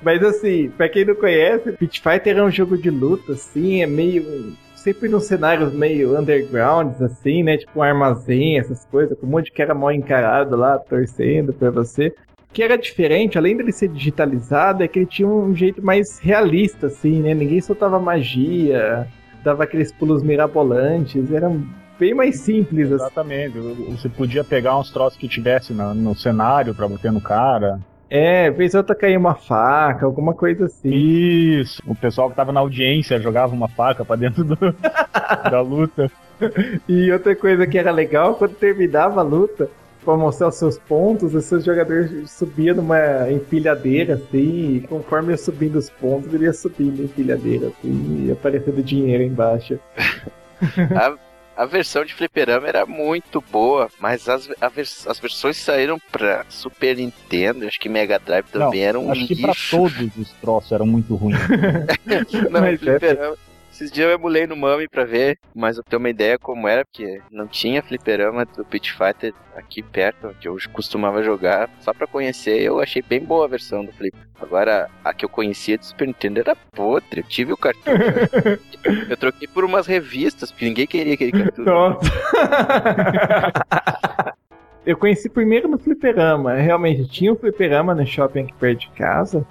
Mas assim, pra quem não conhece, Pit Fighter é um jogo de luta, assim, é meio. Sempre nos cenários meio undergrounds, assim, né? Tipo um armazém, essas coisas, com um monte de cara mal encarado lá, torcendo pra você. O que era diferente, além dele ser digitalizado, é que ele tinha um jeito mais realista, assim, né? Ninguém soltava magia, dava aqueles pulos mirabolantes, era bem mais simples, assim. Exatamente. Você podia pegar uns troços que tivesse na- no cenário pra bater no cara. É, fez outra cair uma faca, alguma coisa assim. Isso. O pessoal que tava na audiência jogava uma faca pra dentro do- da luta. E outra coisa que era legal, quando terminava a luta, pra mostrar os seus pontos, os seus jogadores subiam numa empilhadeira, assim, e conforme ia subindo os pontos, ele ia subindo a empilhadeira, assim, e aparecendo dinheiro embaixo. A versão de fliperama era muito boa, mas as, vers- as versões saíram pra Super Nintendo, acho que Mega Drive também eram um Acho que pra lixo. todos os troços eram muito ruins. Não, Mas é. Esses dias eu emulei no Mami pra ver, mas eu tenho uma ideia como era, porque não tinha fliperama do Pit Fighter aqui perto, que eu costumava jogar, só pra conhecer, eu achei bem boa a versão do Flip. Agora, a que eu conhecia do Super Nintendo era podre, eu tive o cartucho. eu troquei por umas revistas, porque ninguém queria aquele cartucho. Nossa. Eu conheci primeiro no fliperama. Realmente, tinha um fliperama no shopping aqui perto de casa.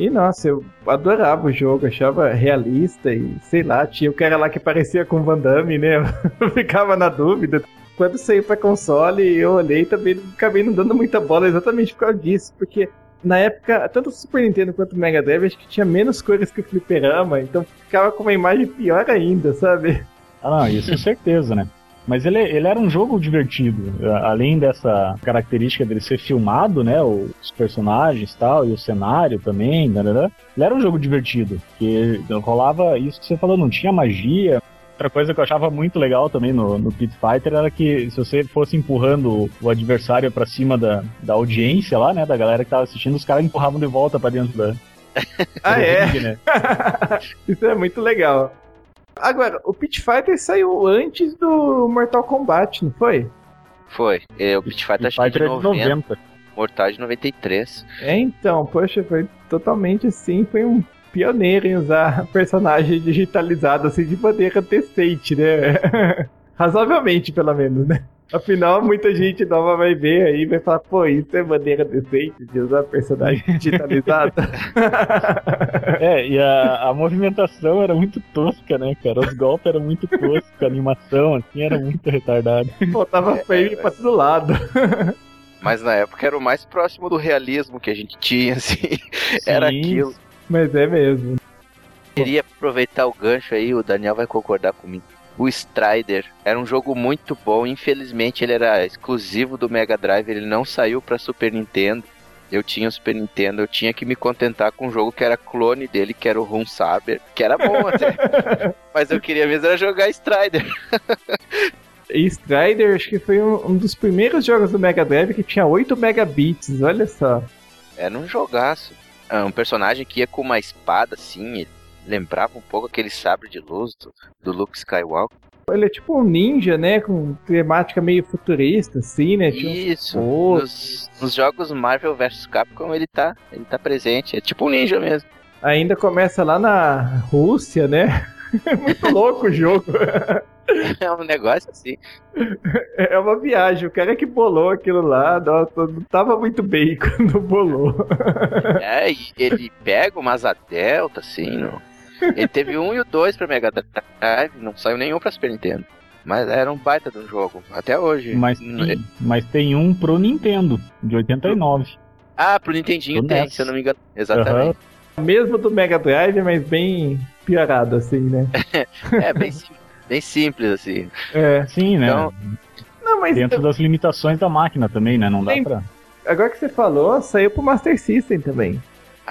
E nossa, eu adorava o jogo, achava realista e sei lá, tinha o cara lá que parecia com Van Damme, né? Eu ficava na dúvida. Quando saiu pra console, eu olhei também acabei não dando muita bola exatamente por causa disso, porque na época, tanto o Super Nintendo quanto o Mega Drive, acho que tinha menos cores que o fliperama, então ficava com uma imagem pior ainda, sabe? Ah, não, isso com certeza, né? Mas ele, ele era um jogo divertido. Além dessa característica dele ser filmado, né? Os personagens e tal, e o cenário também, né, né, né, ele era um jogo divertido. Que rolava isso que você falou, não tinha magia. Outra coisa que eu achava muito legal também no, no Pit Fighter era que se você fosse empurrando o adversário pra cima da, da audiência lá, né? Da galera que tava assistindo, os caras empurravam de volta pra dentro da. Ah, é? né? Isso é muito legal. Agora, o Pit Fighter saiu antes do Mortal Kombat, não foi? Foi. É, o Pit Fighter Pit acho que é de 90, 90. Mortal de 93. É, então, poxa, foi totalmente assim, foi um pioneiro em usar personagem digitalizado assim de maneira decente, né? Razoavelmente, pelo menos, né? Afinal, muita gente nova vai ver aí e vai falar, pô, isso é maneira decente de usar personagem digitalizado. É, e a, a movimentação era muito tosca, né, cara? Os golpes eram muito toscos, a animação, assim, era muito retardada. Faltava frame pra todo lado. Mas na época era o mais próximo do realismo que a gente tinha, assim. Era Sim. aquilo. Mas é mesmo. Queria aproveitar o gancho aí, o Daniel vai concordar comigo. O Strider era um jogo muito bom, infelizmente ele era exclusivo do Mega Drive, ele não saiu pra Super Nintendo. Eu tinha o Super Nintendo, eu tinha que me contentar com um jogo que era clone dele, que era o Rune Saber, que era bom até. Mas eu queria mesmo era jogar Strider. E Strider, acho que foi um, um dos primeiros jogos do Mega Drive que tinha 8 megabits, olha só. Era um jogaço. Ah, Um personagem que ia com uma espada assim, ele lembrava um pouco aquele sabre de luz do, do Luke Skywalker. Ele é tipo um ninja, né? Com temática meio futurista, assim, né? Uns Isso. Nos, nos jogos Marvel vs Capcom ele tá, ele tá presente. É tipo um ninja mesmo. Ainda começa lá na Rússia, né? É muito louco o jogo. É um negócio assim. É uma viagem. O cara que bolou aquilo lá, nossa, não tava muito bem quando bolou. É, e ele pega uma asa delta, assim. No... Ele teve um e o dois pra Mega Drive, não saiu nenhum pra Super Nintendo. Mas era um baita de um jogo, até hoje. Mas N- tem, mas tem um pro Nintendo, de 89. Ah, pro Nintendinho Do tem, NES. se eu não me engano. Exatamente. Mesmo do Mega Drive, mas bem piorado, assim, né? É, bem, bem simples, assim. É. Sim, né? Então, Não, mas Dentro das limitações da máquina também, né? Não dá Tem- pra. agora que você falou, saiu pro Master System também.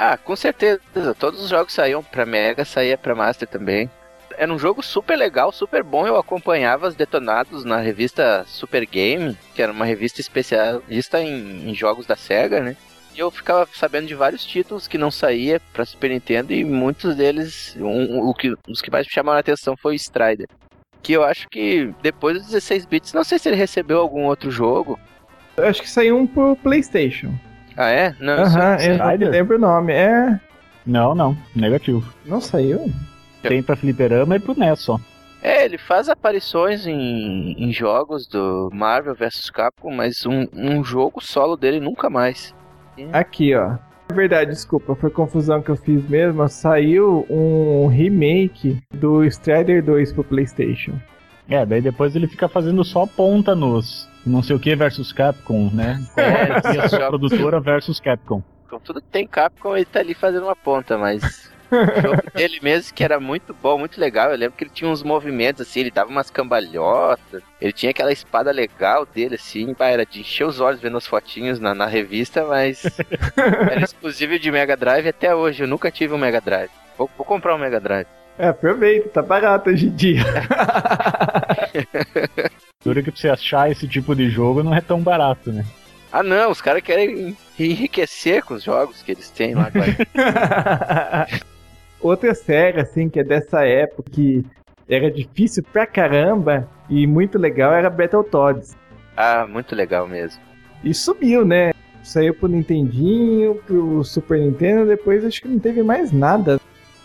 Ah, com certeza. Todos os jogos saíam pra Mega, saía pra Master também. Era um jogo super legal, super bom. Eu acompanhava os detonados na revista Super Game, que era uma revista especialista em, em jogos da Sega, né? E eu ficava sabendo de vários títulos que não saía pra Super Nintendo e muitos deles, um- que, os que mais me chamaram a atenção foi o Strider. Que eu acho que depois dos 16 bits, não sei se ele recebeu algum outro jogo. Eu acho que saiu um pro PlayStation. Ah, é? Não, não sei. eu não Strider? lembro o nome. É. Não, não. Negativo. Não saiu? Tem pra fliperama e pro NES só. É, ele faz aparições em, em jogos do Marvel vs Capcom, mas um, um jogo solo dele nunca mais. Aqui, ó. É verdade, desculpa, foi confusão que eu fiz mesmo. Saiu um remake do Strider 2 pro PlayStation. É, daí depois ele fica fazendo só ponta nos não sei o que versus Capcom, né? É, E a sua produtora versus Capcom. Com tudo que tem Capcom, ele tá ali fazendo uma ponta, mas O jogo dele mesmo que era muito bom, muito legal. Eu lembro que ele tinha uns movimentos assim, ele dava umas cambalhotas. Ele tinha aquela espada legal dele, assim, pá, era de encher os olhos vendo as fotinhos na, na revista, mas era exclusivo de Mega Drive até hoje. Eu nunca tive um Mega Drive. Vou, vou comprar um Mega Drive. É, aproveita, tá barato hoje em dia. Dura que pra você achar esse tipo de jogo não é tão barato, né? Ah não, os caras querem enriquecer com os jogos que eles têm lá agora. Outra série, assim, que é dessa época, que era difícil pra caramba e muito legal, era Battletoads. ah, muito legal mesmo. E subiu, né? Saiu pro Nintendinho, pro Super Nintendo, depois acho que não teve mais nada.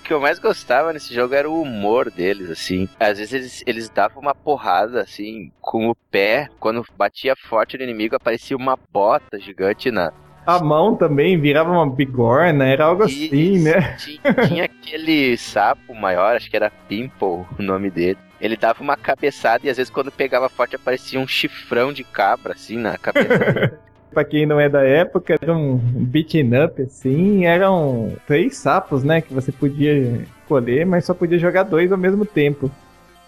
O que eu mais gostava nesse jogo era o humor deles, assim. Às vezes eles, eles davam uma porrada, assim, com o pé. Quando batia forte no inimigo, aparecia uma bota gigante na. A mão também virava uma bigorna, era algo assim, E né? Tinha, tinha aquele sapo maior, acho que era Pimple o nome dele. Ele dava uma cabeçada e às vezes quando pegava forte aparecia um chifrão de cabra, assim, na cabeça. Pra quem não é da época, era um beating up, assim, eram três sapos, né, que você podia escolher, mas só podia jogar dois ao mesmo tempo.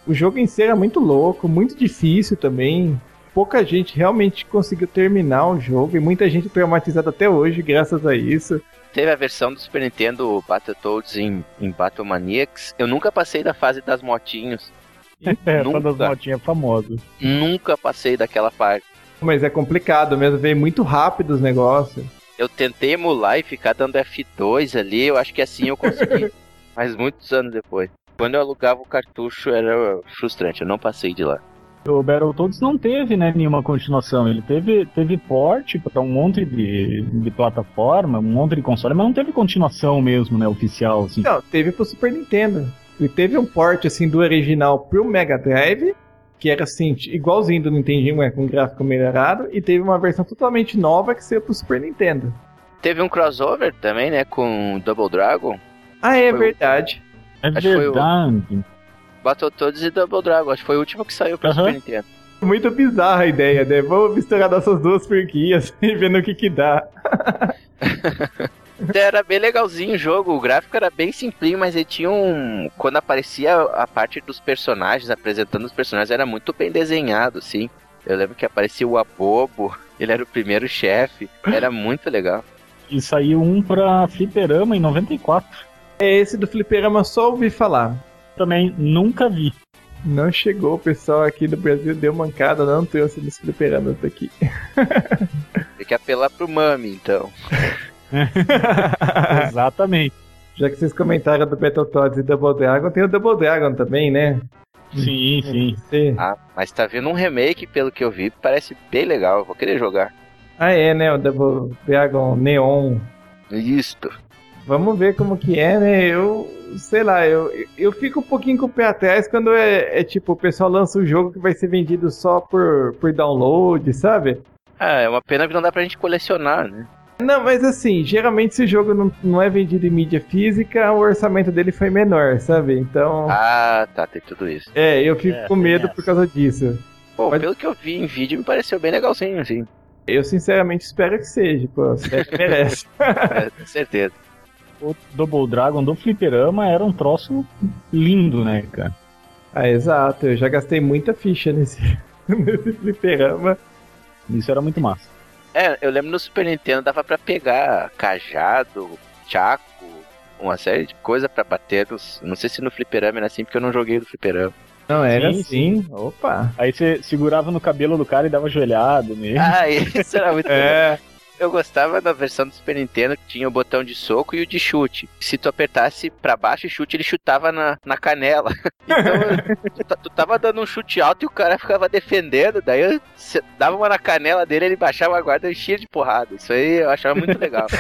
O jogo em si era muito louco, muito difícil também. Pouca gente realmente conseguiu terminar o jogo e muita gente traumatizada até hoje graças a isso. Teve a versão do Super Nintendo Battletoads em, em Battle Maniacs. Eu nunca passei da fase das motinhos. É, Nunca. das motinhas famosas. Nunca passei daquela parte. Mas é complicado mesmo, veio muito rápido os negócios. Eu tentei emular e ficar dando F2 ali, eu acho que assim eu consegui. mas muitos anos depois. Quando eu alugava o cartucho era frustrante, eu não passei de lá. O Battletoads não teve, né, nenhuma continuação. Ele teve, teve porte pra um monte de, de plataforma, um monte de console, mas não teve continuação mesmo, né, oficial, assim. Não, teve pro Super Nintendo. E teve um port assim do original pro Mega Drive, que era assim, igualzinho do Nintendinho, mas com gráfico melhorado, e teve uma versão totalmente nova que saiu pro Super Nintendo. Teve um crossover também, né, com Double Dragon. Ah, é Foi o- verdade. É Acho que foi o- verdade. Battletoads e Double Dragon, acho que foi o último que saiu pra Aham. Super Nintendo. Muito bizarra a ideia, né? Vamos misturar nossas duas franquias e ver no que que dá. Era bem legalzinho o jogo, o gráfico era bem simplinho, mas ele tinha um. Quando aparecia a parte dos personagens, apresentando os personagens, era muito bem desenhado, assim. Eu lembro que aparecia o Abobo, ele era o primeiro chefe, era muito legal. E saiu um pra Fliperama em 94. É esse do Fliperama, só ouvi falar. Também nunca vi. Não chegou, o pessoal aqui do Brasil deu mancada, não trouxe dos fliperamas daqui. Tem que apelar pro Mami, então. Exatamente. Já que vocês comentaram do Battletoads e Double Dragon, tem o Double Dragon também, né? Sim, sim. Sim. Ah, mas tá vindo um remake, pelo que eu vi, parece bem legal, eu vou querer jogar. Ah, é, né? O Double Dragon Neon. Isto. Vamos ver como que é, né? Eu, sei lá, eu, eu fico um pouquinho com o pé atrás quando é, é tipo, o pessoal lança um jogo que vai ser vendido só por, por download, sabe? Ah, é uma pena que não dá pra gente colecionar, né? Não, mas assim, geralmente se o jogo não, não é vendido em mídia física, o orçamento dele foi menor, sabe? Então, Ah, tá, tem tudo isso. é, eu fico É, com medo essa. por causa disso. Pô, Pode- pelo que eu vi em vídeo, me pareceu bem legalzinho, assim. Eu sinceramente espero que seja, pô, você merece. É, com certeza. O Double Dragon do Fliperama era um troço lindo, né, cara? ah, exato, eu já gastei muita ficha nesse, nesse fliperama. Isso era muito massa. É, eu lembro no Super Nintendo dava pra pegar cajado, chaco, uma série de coisa pra bater nos. Não sei se no fliperama era assim, porque eu não joguei no fliperama. Não, era Sim, assim, opa. Aí você segurava no cabelo do cara e dava joelhada nele. Ah, isso era muito. É, Eu gostava da versão do Super Nintendo que tinha o botão de soco e o de chute. Se tu apertasse pra baixo e chute, ele chutava na, na canela. Então, tu, ta- tu tava dando um chute alto e o cara ficava defendendo, daí eu dava uma na canela dele, ele baixava a guarda e enchia de porrada. Isso aí eu achava muito legal.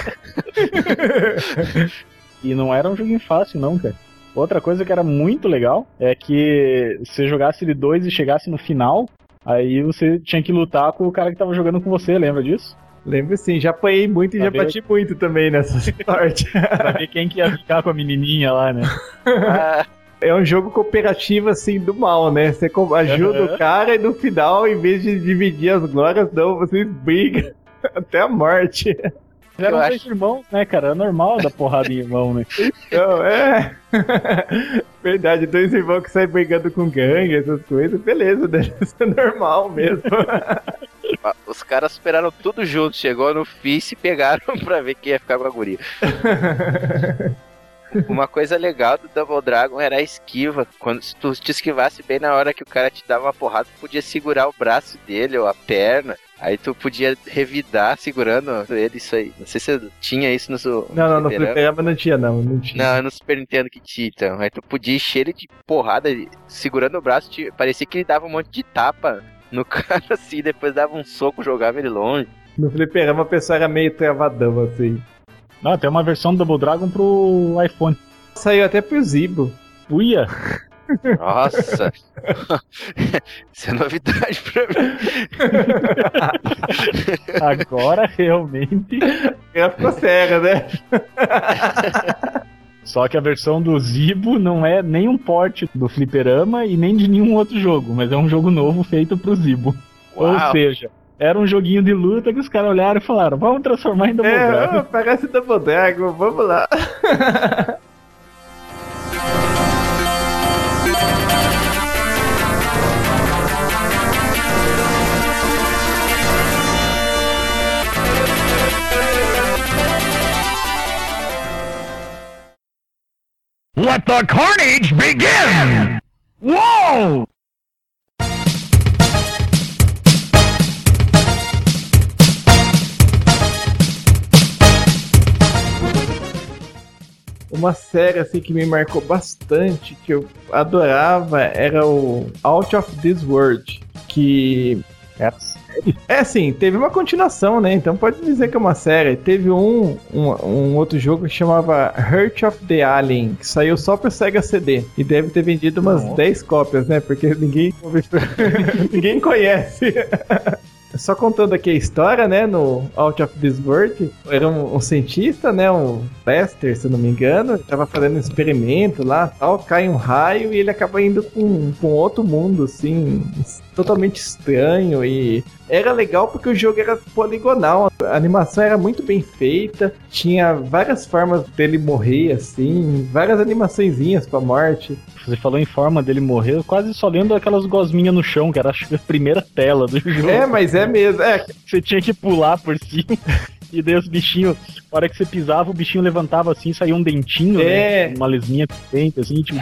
E não era um joguinho fácil, não, cara. Outra coisa que era muito legal é que você jogasse de dois e chegasse no final, aí você tinha que lutar com o cara que tava jogando com você, lembra disso? Lembro sim, já apanhei muito e Pra já ver- bati muito também nessa parte. Pra ver quem que ia ficar com a menininha lá, né? Ah, É um jogo cooperativo assim do mal, né? Você ajuda Aham. o cara e no final, em vez de dividir as glórias, não, vocês brigam até a morte. Eram Eu dois irmãos, né, cara? É normal dar porrada em irmão, né? Não, é. Verdade, dois irmãos que saem brigando com gangue, essas coisas, beleza, deve ser normal mesmo. Os caras superaram tudo junto. Chegou no fim e se pegaram pra ver quem ia ficar com a guria. Uma coisa legal do Double Dragon era a esquiva. Quando se tu te esquivasse bem na hora que o cara te dava uma porrada, tu podia segurar o braço dele ou a perna. Aí tu podia revidar segurando ele, isso aí. Não sei se tinha isso no seu. Não, não, no fliperama. não tinha, não, não tinha. Não, no Super Nintendo que tinha, então. Aí tu podia encher ele de porrada, segurando o braço, te- parecia que ele dava um monte de tapa no cara assim, depois dava um soco, jogava ele longe. No fliperama a pessoa era meio travadão, assim. Não, tem uma versão do Double Dragon pro iPhone. Saiu até pro Zibo. Uia! Nossa! Isso é novidade pra mim. Agora realmente. Ela ficou cega, né? Só que a versão do Zibo não é nem um porte do Fliperama e nem de nenhum outro jogo, mas é um jogo novo feito pro Zibo. Ou seja, era um joguinho de luta que os caras olharam e falaram: vamos transformar em Double É, Dragon. parece Double Dragon, vamos lá. Let the carnage begin! Whoa! Uma série assim que me marcou bastante, que eu adorava, era o Out of This World, que é assim, teve uma continuação, né? Então pode dizer que é uma série. Teve um, um, um outro jogo que chamava Hurt of the Alien, que saiu só pro Sega CD. E deve ter vendido umas Nossa. 10 cópias, né? Porque ninguém, ninguém conhece. Só contando aqui a história, né, no Out of This World, era um, um cientista, né, um Lester, se não me engano, tava fazendo um experimento lá, tal, cai um raio e ele acaba indo com, com outro mundo, assim, totalmente estranho e era legal porque o jogo era poligonal, a animação era muito bem feita, tinha várias formas dele morrer, assim, várias animaçõezinhas pra morte. Você falou em forma dele morrer, eu quase só lendo aquelas gosminhas no chão, que era a primeira tela do jogo. É, mas é mesmo, é, Você tinha que pular por cima. E daí os bichinhos, na hora que você pisava, o bichinho levantava assim, saía um dentinho, É. né? Uma lesminha dente, assim, tipo,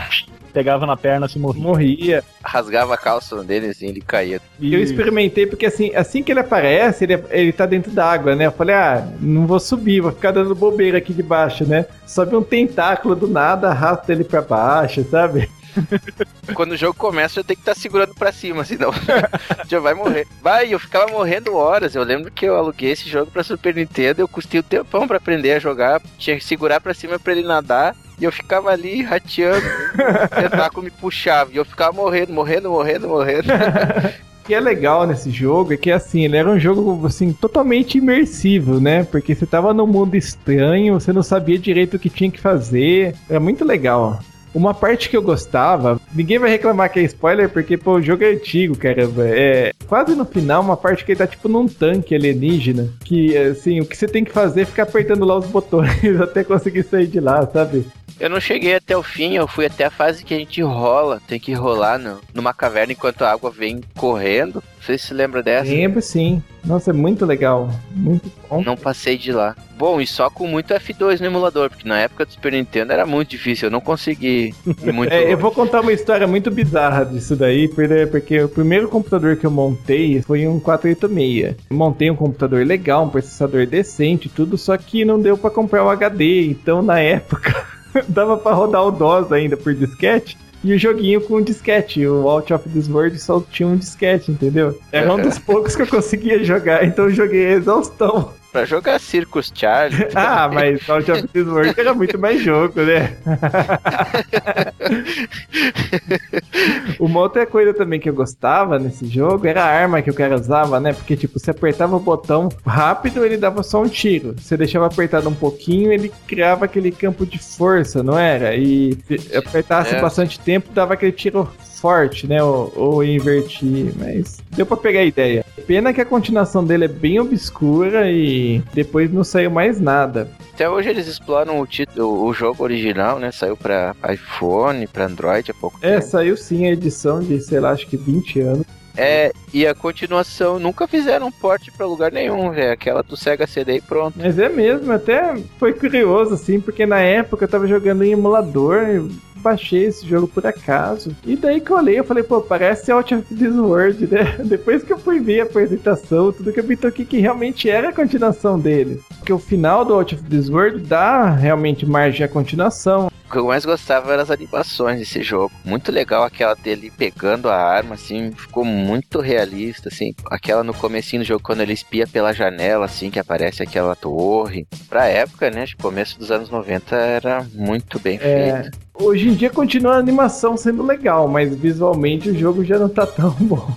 pegava na perna assim, morria. morria. Rasgava a calça dele assim, ele caía. Eu experimentei porque assim, assim que ele aparece, ele, ele tá dentro d'água, né? Eu falei, ah, não vou subir, vou ficar dando bobeira aqui de baixo, né? Sobe um tentáculo do nada, arrasta ele pra baixo, sabe? Quando o jogo começa, eu tenho que estar segurando pra cima, senão já vai morrer. Vai, eu ficava morrendo horas. Eu lembro que eu aluguei esse jogo pra Super Nintendo, eu custei um tempão pra aprender a jogar. Tinha que segurar pra cima pra ele nadar. E eu ficava ali rateando, o tentáculo me puxava. E eu ficava morrendo, morrendo, morrendo, morrendo. O que é legal nesse jogo é que assim, ele era um jogo assim totalmente imersivo, né? Porque você tava num mundo estranho, você não sabia direito o que tinha que fazer. Era muito legal. Uma parte que eu gostava, ninguém vai reclamar que é spoiler, porque pô, o jogo é antigo, caramba. É quase no final, uma parte que ele tá tipo num tanque alienígena. Que assim, o que você tem que fazer é ficar apertando lá os botões até conseguir sair de lá, sabe? Eu não cheguei até o fim, eu fui até a fase que a gente rola. Tem que rolar no, numa caverna enquanto a água vem correndo. Sei se você lembra dessa. Lembro sim. Nossa, é muito legal. Muito bom. Não passei de lá. Bom, e só com muito F2 no emulador, porque na época do Super Nintendo era muito difícil, eu não consegui muito É, eu vou contar uma história muito bizarra disso daí, porque, o primeiro computador que eu montei foi um 486. Eu montei um computador legal, um processador decente, e tudo, só que não deu pra comprar o HD, então na época dava pra rodar o DOS ainda por disquete. E o joguinho com disquete, o Out of This World só tinha um disquete, entendeu? Era um dos poucos que eu conseguia jogar, então eu joguei a exaustão. Pra jogar Circus Charlie. Ah, mas Out of This World era muito mais jogo, né? Uma outra coisa também que eu gostava nesse jogo era a arma que o cara usava, né? Porque, tipo, você apertava o botão rápido, ele dava só um tiro. Você deixava apertado um pouquinho, ele criava aquele campo de força, não era? E se apertasse É. bastante tempo, dava aquele tiro forte, né? Ou, ou invertir, mas deu pra pegar a ideia. Pena que a continuação dele é bem obscura e depois não saiu mais nada. Até hoje eles exploram o, título, o jogo original, né? Saiu pra iPhone, pra Android há pouco É, tempo. saiu sim a edição de, sei lá, acho que 20 anos. É, e a continuação nunca fizeram porte pra lugar nenhum, velho. Aquela do Sega CD e pronto. Mas é mesmo, até foi curioso, assim, porque na época eu tava jogando em emulador, baixei esse jogo por acaso. E daí que eu olhei, eu falei, pô, parece Out of This World, né? Depois que eu fui ver a apresentação, tudo que eu me toquei que realmente era a continuação dele. Porque o final do Out of This World dá realmente margem à continuação. O que eu mais gostava eram as animações desse jogo. Muito legal aquela dele pegando a arma, assim, ficou muito realista, assim. Aquela no comecinho do jogo, quando ele espia pela janela, assim, que aparece aquela torre. Pra época, né, de começo dos anos 90, era muito bem É, feito. Hoje em dia continua a animação sendo legal, mas visualmente o jogo já não tá tão bom.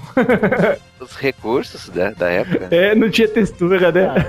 Os recursos né, da época. É, não tinha textura, né?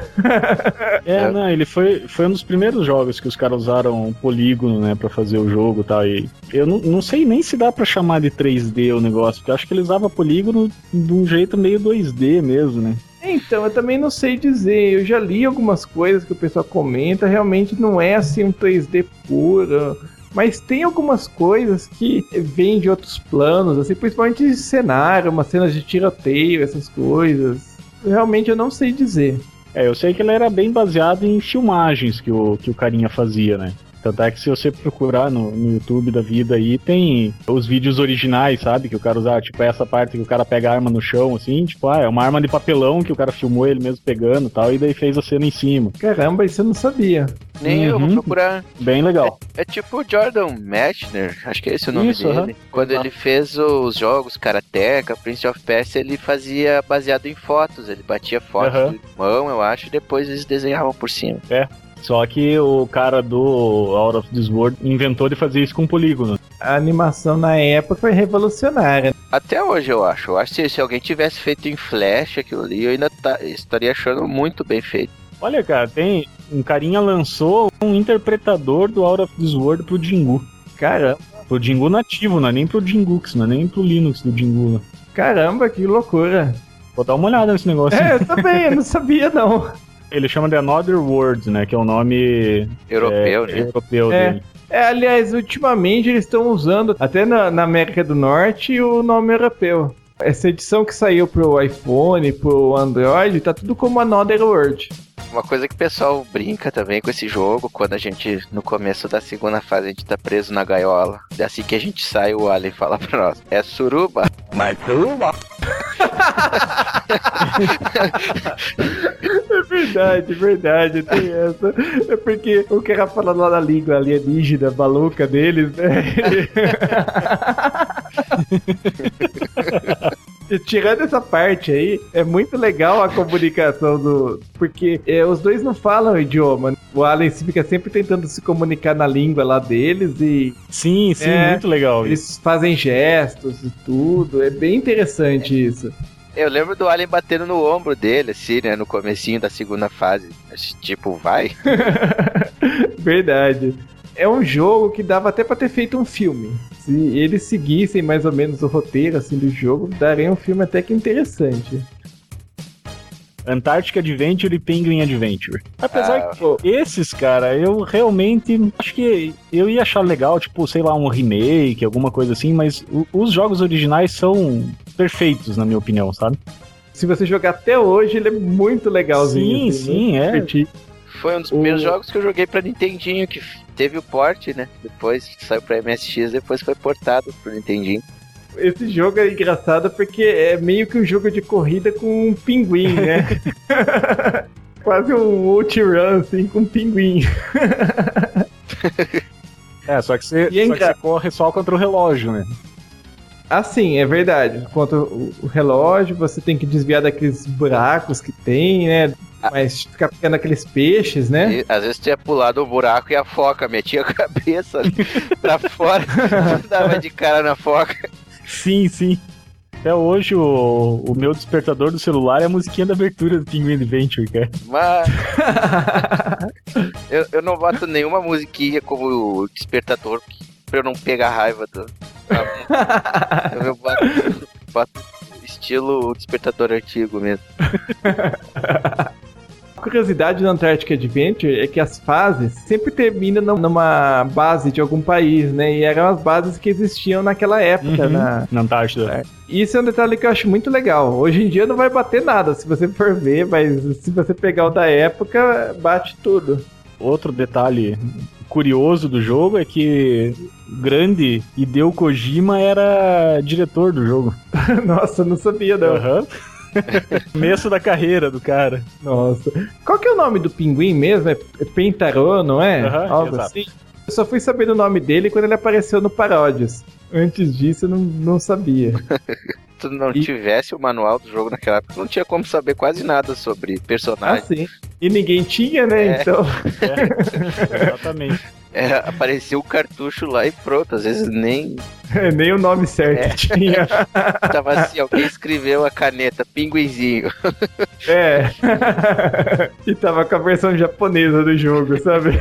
É, É. não, ele foi, foi um dos primeiros jogos que os caras usaram polígono, né, pra fazer o jogo e tal. E eu não, não sei nem se dá pra chamar de 3D o negócio, porque eu acho que ele usava polígono de um jeito meio 2D mesmo, né? Então, eu também não sei dizer. Eu já li algumas coisas que o pessoal comenta, realmente não é assim um 3D puro. Mas tem algumas coisas que vêm de outros planos, assim, principalmente de cenário, umas cenas de tiroteio, essas coisas. Realmente eu não sei dizer. É, eu sei que ele era bem baseado em filmagens que o, que o carinha fazia, né? Tanto é que se você procurar no, no YouTube da vida aí, tem os vídeos originais, sabe? Que o cara usava, tipo, essa parte que o cara pega a arma no chão, assim, tipo, ah, é uma arma de papelão que o cara filmou ele mesmo pegando e tal, e daí fez a cena em cima. Caramba, isso eu não sabia. Nem eu vou Uhum. procurar. Bem legal. É tipo o Jordan Mechner, acho que é esse o nome Isso, dele. aham. Quando ele fez os jogos Karateka, Prince of Persia, ele fazia baseado em fotos. Ele batia fotos Aham. do irmão, eu acho, e depois eles desenhavam por cima. Só que o cara do Out of This World inventou de fazer isso com polígono. A animação na época foi revolucionária. Até hoje eu acho. Eu acho que se alguém tivesse feito em Flash aquilo ali, eu ainda tá- estaria achando muito bem feito. Olha, cara, tem. Um carinha lançou um interpretador do Out of This World pro Jingu. Caramba, Pro Jingu nativo, não é nem pro Jingux, não é nem pro Linux do Jingu. né? caramba, que loucura. Vou dar uma olhada nesse negócio. É, eu também, eu não sabia não. Ele chama de Another World, né? Que é o nome Europeu, é, né? europeu É. dele. É, aliás, ultimamente eles estão usando, até na, na América do Norte, o nome europeu. Essa edição que saiu pro iPhone, pro Android, tá tudo como Another World. Uma coisa que o pessoal brinca também com esse jogo, quando a gente, no começo da segunda fase, a gente tá preso na gaiola. É assim que a gente sai, o Alien fala pra nós. É suruba? Mas suba. É verdade, verdade, tem essa. É porque o cara fala lá na língua alienígena, maluca deles, né? E Tirando essa parte aí, é muito legal a comunicação do. Porque é, os dois não falam o idioma. O Alien fica sempre tentando se comunicar na língua lá deles e Sim, sim, É. muito legal. isso. eles fazem gestos e tudo. É bem interessante isso. Eu lembro do Alien batendo no ombro dele, assim, né? No comecinho da segunda fase. Tipo, vai. Verdade. É um jogo que dava até pra ter feito um filme. Se eles seguissem mais ou menos o roteiro assim do jogo, daria um filme até que interessante. Antarctic Adventure e Penguin Adventure. Apesar Ah, que pô, esses, cara, eu realmente acho que eu ia achar legal, tipo, sei lá, um remake, alguma coisa assim, mas o- os jogos originais são perfeitos, na minha opinião, sabe? Se você jogar até hoje, ele é muito legalzinho. Sim, assim, sim, muito é. divertido. Foi um dos primeiros O- jogos que eu joguei pra Nintendinho, que teve o port, né? Depois saiu pra MSX, depois foi portado pro Nintendinho. Esse jogo é engraçado porque é meio que um jogo de corrida com um pinguim, né? Quase um outrun, assim, com um pinguim. É, só que você, é só que você corre só contra o relógio, né? Assim, é verdade. Contra o, relógio, você tem que desviar daqueles buracos que tem, né? Mas ficar pegando aqueles peixes, né? E, às vezes tinha pulado o buraco e a foca metia a cabeça ali pra fora, dava de cara na foca. Sim, sim. Até hoje o, o meu despertador do celular é a musiquinha da abertura do Penguin Adventure, cara. Mas eu, eu não boto nenhuma musiquinha como o despertador pra eu não pegar raiva do, Eu boto, boto estilo despertador antigo mesmo. A curiosidade do Antarctic Adventure é que as fases sempre terminam num- numa base de algum país, né? E eram as bases que existiam naquela época, Uhum. na, Na Antártida. E Isso é um detalhe que eu acho muito legal. Hoje em dia não vai bater nada, se você for ver, mas se você pegar o da época, bate tudo. Outro detalhe curioso do jogo é que o grande Hideo Kojima era diretor do jogo. Nossa, não sabia não. Aham. Começo da carreira do cara. Nossa. Qual que é o nome do pinguim mesmo? É Pentarô, não é? Aham, Algo exato. assim. Eu só fui saber do nome dele quando ele apareceu no Paródias. Antes disso eu não, não sabia. Se tu não E- tivesse o manual do jogo naquela época, não tinha como saber quase nada sobre Ah, personagem. sim. E ninguém tinha, né? É. Então. Exatamente. É, aparecia o cartucho lá e pronto. Às vezes nem Nem o nome certo É. tinha. tava assim, alguém escreveu a caneta, pinguinzinho. É. e tava com a versão japonesa do jogo, sabe?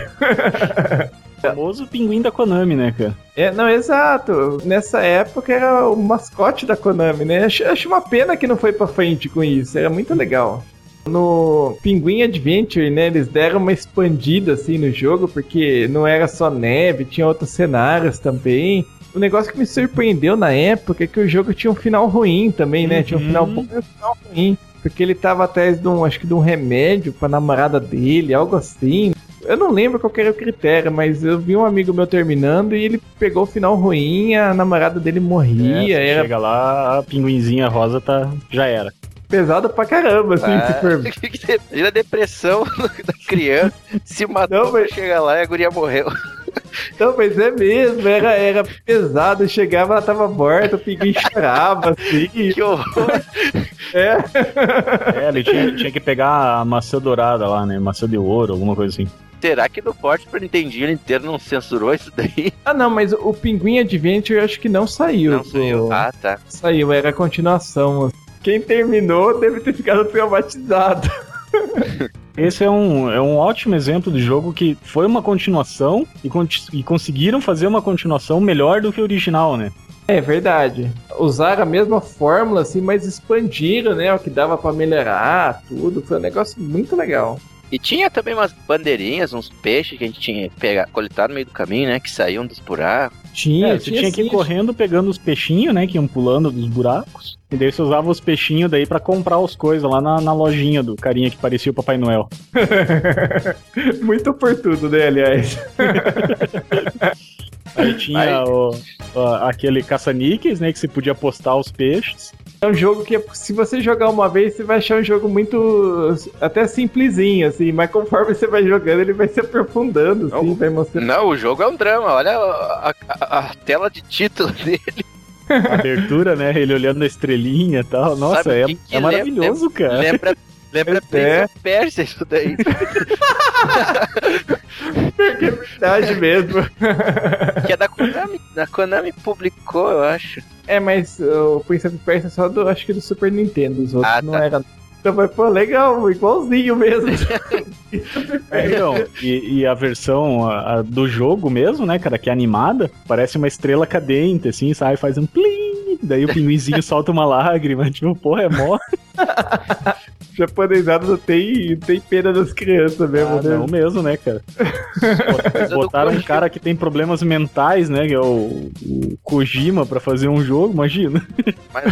O famoso pinguim da Konami, né, cara? É, não, exato. Nessa época era o mascote da Konami, né? Acho, acho uma pena que não foi pra frente com isso. Era muito legal. No Pinguim Adventure, né, eles deram uma expandida assim no jogo, porque não era só neve, tinha outros cenários também. O negócio que me surpreendeu na época é que o jogo tinha um final ruim também, né? Tinha um Uhum. final bom e um final ruim. Porque ele tava atrás de um, acho que de um remédio pra namorada dele, algo assim. Eu não lembro qual era o critério, mas eu vi um amigo meu terminando e ele pegou o final ruim, a namorada dele É, morria, você era Chega lá, a pinguinzinha rosa tá, já era. Pesado pra caramba, assim, Ah, se for... Imagina a depressão da criança. Se matou Não, mas- chegar lá e a guria morreu. Não, mas é mesmo, era, era pesado, chegava, ela tava morta, o pinguim chorava, assim, Que horror. é. É, ele tinha, tinha que pegar a maçã dourada lá, né? Maçã de ouro, alguma coisa assim. Será que no porte Super Nintendinho inteiro não censurou isso daí? Ah, não, mas o Pinguim Adventure eu acho que não saiu. Não saiu. do- Ah, tá. Saiu, era a continuação. Quem terminou deve ter ficado traumatizado. Esse é um, é um ótimo exemplo de jogo que foi uma continuação e, conti- e conseguiram fazer uma continuação melhor do que o original, né? É verdade. Usaram a mesma fórmula, assim, mas expandiram, né? O que dava pra melhorar, tudo. Foi um negócio muito legal. E tinha também umas bandeirinhas, uns peixes que a gente tinha pegado, coletado no meio do caminho, né? Que saíam dos buracos. Tinha, É, você tinha que ir sim. correndo pegando os peixinhos, né? Que iam pulando dos buracos. E daí você usava os peixinhos daí pra comprar as coisas lá na, na lojinha do carinha que parecia o Papai Noel. muito oportuno, né, aliás. Aí tinha o- o- aquele caça-níqueis, né? Que você podia postar os peixes. É um jogo que, se você jogar uma vez, você vai achar um jogo muito. até simplesinho, assim, mas conforme você vai jogando, ele vai se aprofundando, assim, Não. vai mostrando. Não, o jogo é um drama. Olha a, a- a tela de título dele. Abertura, né? Ele olhando a estrelinha e tal. Nossa, Sabe é, que que é maravilhoso, cara. Lembra, lembra É. Prince isso daí. É verdade mesmo. que é da Konami. Da Konami publicou, eu acho. É, mas o Prince of Persia é só do, acho que do Super Nintendo, os outros Ah, não tá. era. Então vai, pô, legal, igualzinho mesmo. É, então, e, e a versão a- a do jogo mesmo, né, cara, que é animada, parece uma estrela cadente, assim, sai, faz um plim, daí o pinguinzinho solta uma lágrima, tipo, porra, é mó. Japonesado não tem, tem pena das crianças mesmo, Ah, né? não mesmo, né, cara? Botaram um cara que tem problemas mentais, né, que é o, o Kojima pra fazer um jogo, imagina. Mas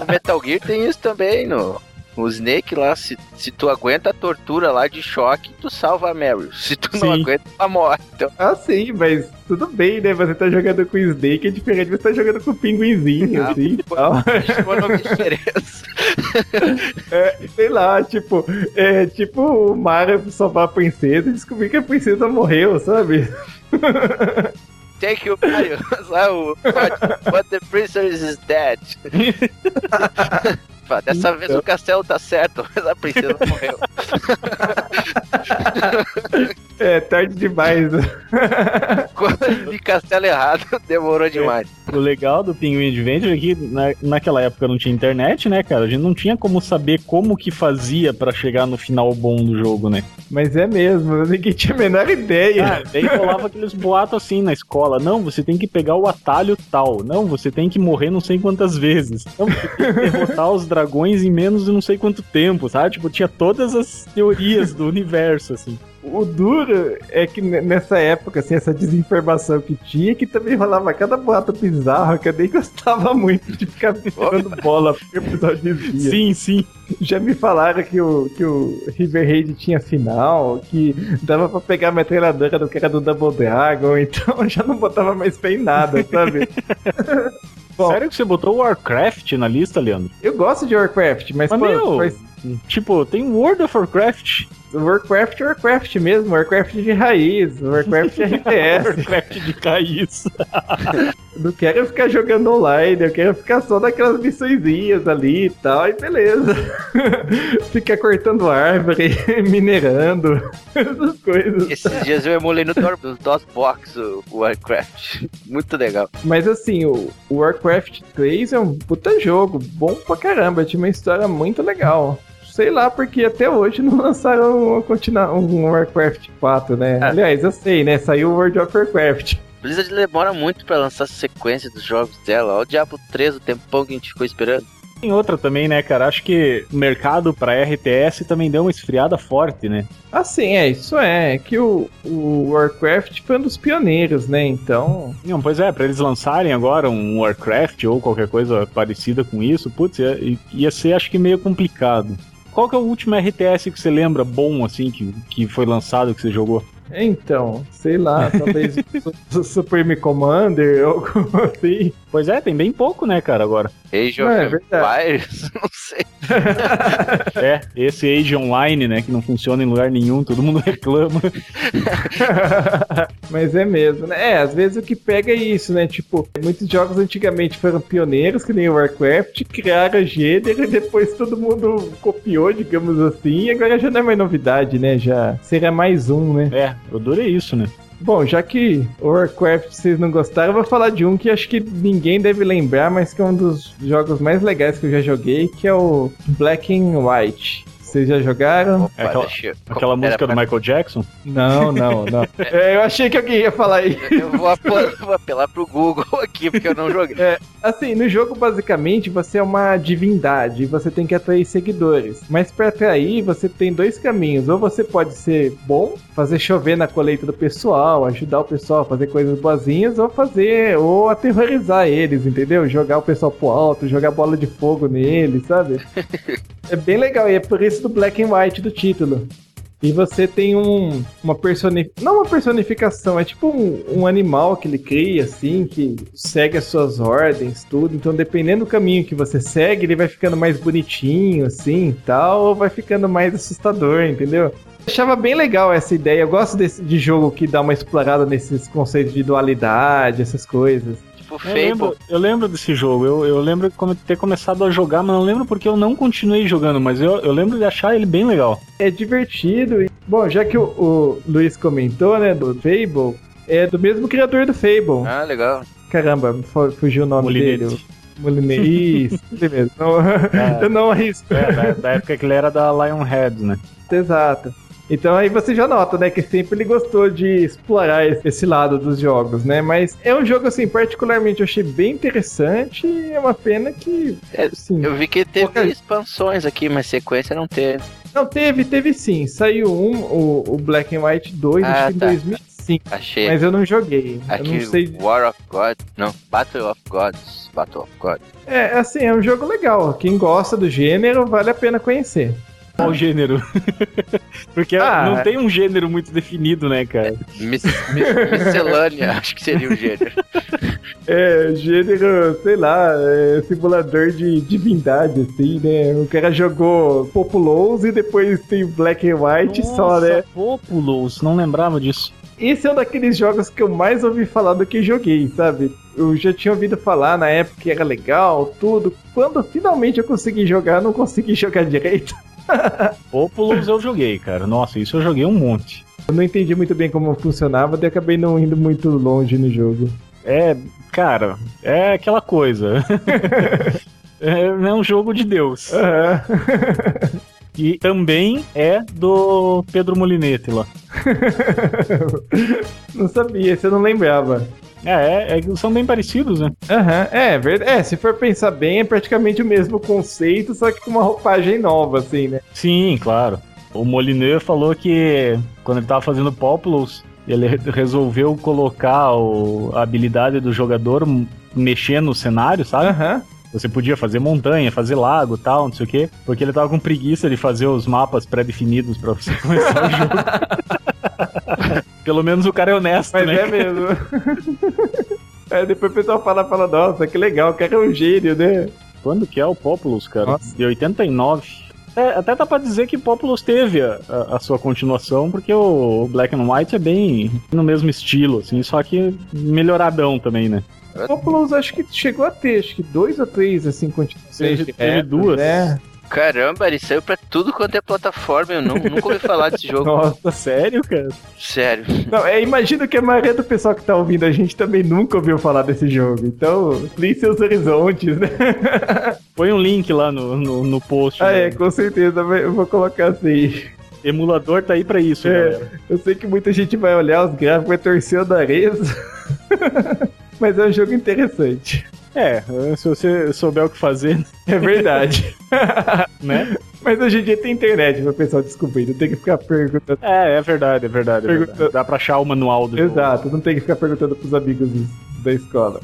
no Metal Gear tem isso também, no. O Snake lá, se, se tu aguenta a tortura lá de choque, tu salva a Meryl. Se tu não Sim. aguenta, ela morre. Então, Ah, sim, mas tudo bem, né? Você tá jogando com o Snake, é diferente de você tá jogando com o pinguinzinho, Ah, assim, tal. qual não faz diferença? É, sei lá, tipo, é tipo o Mario salvar a princesa e descobrir que a princesa morreu, sabe? Thank you, Mario. But, but the princess is dead. Fala, Dessa vez o castelo tá certo, mas a princesa morreu. É, tarde demais. Quando de castelo errado, demorou demais. O legal do Penguin Adventure é que na, naquela época não tinha internet, né, cara? A gente não tinha como saber como que fazia pra chegar no final bom do jogo, né? Mas é mesmo, ninguém tinha a menor ideia. Ah, daí rolava aqueles boatos assim na escola. Não, você tem que pegar o atalho tal. Não, você tem que morrer não sei quantas vezes. Não, você tem que derrotar os dragões em menos de não sei quanto tempo, sabe? Tipo, tinha todas as teorias do universo, assim. O duro é que nessa época, assim, essa desinformação que tinha, que também rolava cada boato bizarro que eu nem gostava muito de ficar dando bola porque o pessoal dizia. Sim, sim. Já me falaram que o, que o River Raid tinha final, que dava pra pegar a metralhadora do que era do Double Dragon, então eu já não botava mais fé em nada, sabe? Bom. Sério que você botou Warcraft na lista, Leandro? Eu gosto de Warcraft, mas, Mas, pô, meu, faz- Tipo, tem World of Warcraft. Warcraft é Warcraft mesmo, Warcraft de raiz, Warcraft RTS. Warcraft de raiz. Não quero ficar jogando online, eu quero ficar só naquelas missõezinhas ali e tal, e beleza. ficar cortando árvore, minerando, essas coisas. Esses dias eu emulei no DOSBox o Warcraft. Muito legal. Mas assim, o o Warcraft 3 é um puta jogo, bom pra caramba, tinha uma história muito legal. Sei lá, porque até hoje não lançaram uma continua- um Warcraft 4, né? Ah. Aliás, eu sei, né? Saiu o World of Warcraft. Blizzard demora muito pra lançar a sequência dos jogos dela. Olha o Diablo 3, o tempão que a gente ficou esperando. Tem outra também, né, cara? Acho que o mercado pra RTS também deu uma esfriada forte, né? Assim, é, isso é. É que o, o Warcraft foi um dos pioneiros, né? Então. Não, pois é, pra eles lançarem agora um Warcraft ou qualquer coisa parecida com isso, putz, ia, ia ser acho que meio complicado. Qual que é o último RTS que você lembra bom, assim, que, que foi lançado, que você jogou? Então, sei lá, talvez o Supreme Commander ou algo assim. Pois é, tem bem pouco, né, cara, agora. Age Não, é of Empires, não sei. É, esse Age Online, né, que não funciona em lugar nenhum, todo mundo reclama. Mas é mesmo, né? É, às vezes o que pega é isso, né? Tipo, muitos jogos antigamente foram pioneiros, que nem o Warcraft, criaram gênero e depois todo mundo copiou, digamos assim, e agora já não é mais novidade, né? Já seria mais um, né? É, eu adorei isso, né? Bom, já que Warcraft vocês não gostaram, eu vou falar de um que acho que ninguém deve lembrar, mas que é um dos jogos mais legais que eu já joguei, que é o Black and White. Vocês já jogaram? Opa, É aquela- eu- Aquela música do pra- Michael Jackson. Não, não, não. É, eu achei que alguém ia falar isso. Eu vou, apelar, vou apelar pro Google aqui, porque eu não joguei. Assim, no jogo, basicamente, você é uma divindade e você tem que atrair seguidores. Mas para atrair, você tem dois caminhos. Ou você pode ser bom, fazer chover na colheita do pessoal, ajudar o pessoal a fazer coisas boazinhas, ou fazer, ou aterrorizar eles, entendeu? Jogar o pessoal pro alto, jogar bola de fogo neles, sabe? é bem legal, e é por isso do Black and White do título. E você tem um, uma personificação. Não uma personificação, é tipo um, um animal que ele cria, assim, que segue as suas ordens, tudo. Então, dependendo do caminho que você segue, ele vai ficando mais bonitinho, assim tal, ou vai ficando mais assustador, entendeu? Eu achava bem legal essa ideia. Eu gosto desse, de jogo que dá uma explorada nesses conceitos de dualidade, essas coisas. Tipo, Eu lembro, eu lembro desse jogo, eu, eu lembro de ter começado a jogar, mas não lembro porque eu não continuei jogando, mas eu, eu lembro de achar ele bem legal. É divertido. E, bom, já que o, o Luiz comentou, né, do Fable, é do mesmo criador do Fable. Ah, legal. Caramba, fu- fugiu o nome Molinete. dele. Molinete. Isso, ele mesmo. Não, É. Eu não arrisco. É, da, da época que ele era da Lionhead, né? Exato. Então aí você já nota, né, que sempre ele gostou de explorar esse- lado dos jogos, né? Mas é um jogo, assim, particularmente eu achei bem interessante e é uma pena que, É, assim... Eu vi que teve Pouca- expansões aqui, mas sequência não teve. Não, teve, teve sim. Saiu um, o, o Black and White 2, Ah, acho que em tá. 2005. Achei Mas eu não joguei. Eu aqui não sei... War of God. Não, Battle of Gods. Battle of God. É, assim, é um jogo legal. Quem gosta do gênero, vale a pena conhecer. Qual o gênero? Porque Ah. não tem um gênero muito definido, né, cara? Mis, mis, miscelânea, acho que seria o gênero. É, gênero, sei lá, é, simulador de divindade, assim, né? O cara jogou Populous e depois tem Black and White só, né? Populous, não lembrava disso. Esse é um daqueles jogos que eu mais ouvi falar do que joguei, sabe? Eu já tinha ouvido falar na época que era legal, tudo. Quando finalmente eu consegui jogar, eu não consegui jogar direito. Populous eu joguei, cara. Nossa, isso eu joguei um monte. Eu não entendi muito bem como funcionava, daí acabei não indo muito longe no jogo. É, cara, é aquela coisa. é, é um jogo de Deus. Aham. E também é do Pedro Molinete lá. não sabia, você não lembrava. É, é, é, são bem parecidos, né? Aham, é, verdade. É, se for pensar bem, é praticamente o mesmo conceito, só que com uma roupagem nova, assim, né? Sim, claro. O Molineux falou que quando ele tava fazendo Populous, ele re- resolveu colocar o- a habilidade do jogador m- mexer no cenário, sabe? Aham. Você podia fazer montanha, fazer lago tal, não sei o quê, porque ele tava com preguiça de fazer os mapas pré-definidos pra você começar o jogo. Pelo menos o cara é honesto, Mas né? é mesmo. Aí depois o pessoal fala, fala, nossa, que legal, o cara é um gênio, né? Quando que é o Populous, cara? Nossa. De 89. É, até dá pra dizer que Populous teve a, a- a sua continuação, porque o Black and White é bem no mesmo estilo, assim, só que melhoradão também, né? Populous acho que chegou a ter, acho que dois ou três, assim, continuações Teve- teve duas. né? Caramba, ele saiu pra tudo quanto é plataforma. Eu não, nunca ouvi falar desse jogo. Nossa. Sério, cara? Sério. Não, é, imagino que a maioria do pessoal que tá ouvindo a gente também nunca ouviu falar desse jogo. Então, amplie seus horizontes, né? Põe um link lá no, no, no post. Ah, né? é, com certeza, eu vou colocar assim. Emulador tá aí pra isso, É. galera. Eu sei que muita gente vai olhar os gráficos, vai torcer o nariz. Mas é um jogo interessante. É, se você souber o que fazer, É verdade. né? Mas hoje em dia tem internet pra pessoal descobrir, não tem que ficar perguntando. É, é verdade, é verdade. É verdade. Dá pra achar o manual do jogo. Exato, não tem que ficar perguntando pros amigos da escola.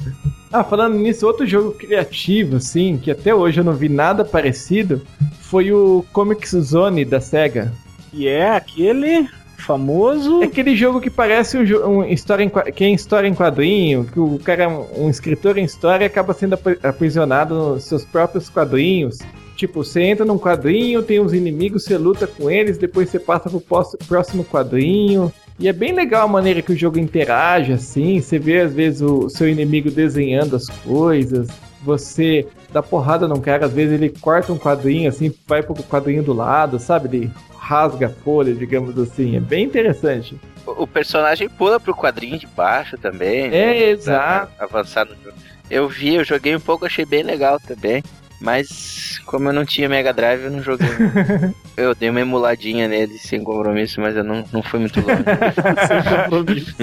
Ah, falando nisso, outro jogo criativo, assim, que até hoje eu não vi nada parecido, foi o Comics Zone da SEGA. E é aquele famoso. É aquele jogo que parece um, um história em, que é história em quadrinho, que o cara é um, um escritor em história acaba sendo apri- aprisionado nos seus próprios quadrinhos. Tipo, você entra num quadrinho, tem uns inimigos, você luta com eles, depois você passa pro próximo quadrinho. E é bem legal a maneira que o jogo interage, assim. Você vê, às vezes, o seu inimigo desenhando as coisas. Você dá porrada num cara, às vezes ele corta um quadrinho, assim, vai pro quadrinho do lado, sabe? Ele rasga a folha, digamos assim. É bem interessante. O, o personagem pula pro quadrinho de baixo também. É, né? exato. Avançar no jogo. Eu vi, eu joguei um pouco, achei bem legal também. Mas como eu não tinha Mega Drive, eu não joguei. eu dei uma emuladinha nele sem compromisso, mas eu não, não fui muito longe. Sem compromisso.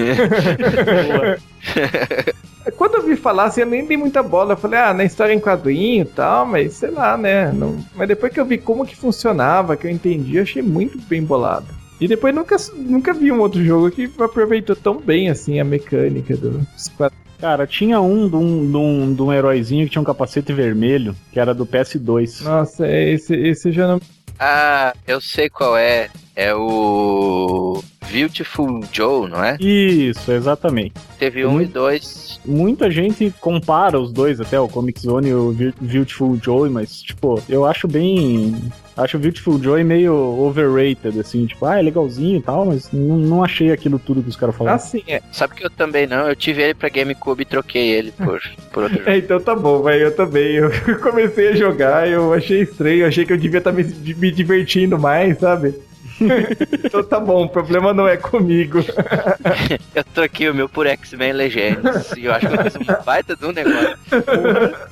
Quando eu vi falar, assim, eu nem dei muita bola. Eu falei, ah, na história em quadrinho e tal, mas sei lá, né? Não... Mas depois que eu vi como que funcionava, que eu entendi, eu achei muito bem bolado. E depois nunca, nunca vi um outro jogo que aproveitou tão bem assim a mecânica dos quadrinhos. Cara, tinha um de um, de, um, de um heróizinho que tinha um capacete vermelho, que era do PS2. Nossa, esse, esse já não. ah, eu sei qual é. É o Beautiful Joe, não é? Isso, exatamente. Teve um Uhum. e dois. Muita gente compara os dois até, o Comic Zone e o Beau- Beautiful Joe, mas, tipo, eu acho bem. Acho o Beautiful Joe meio overrated, assim, tipo, ah, é legalzinho e tal, mas não, não achei aquilo tudo que os caras falaram. Assim, é. Sabe que eu também não. Eu tive ele pra GameCube e troquei ele por, por outro jogo. É, então tá bom, vai, eu também. Eu comecei a jogar, eu achei estranho, eu achei que eu devia estar me, me divertindo mais, sabe? então tá bom, o problema não é comigo. Eu troquei o meu por X-Men Legends. e eu acho que eu fiz um baita de um negócio.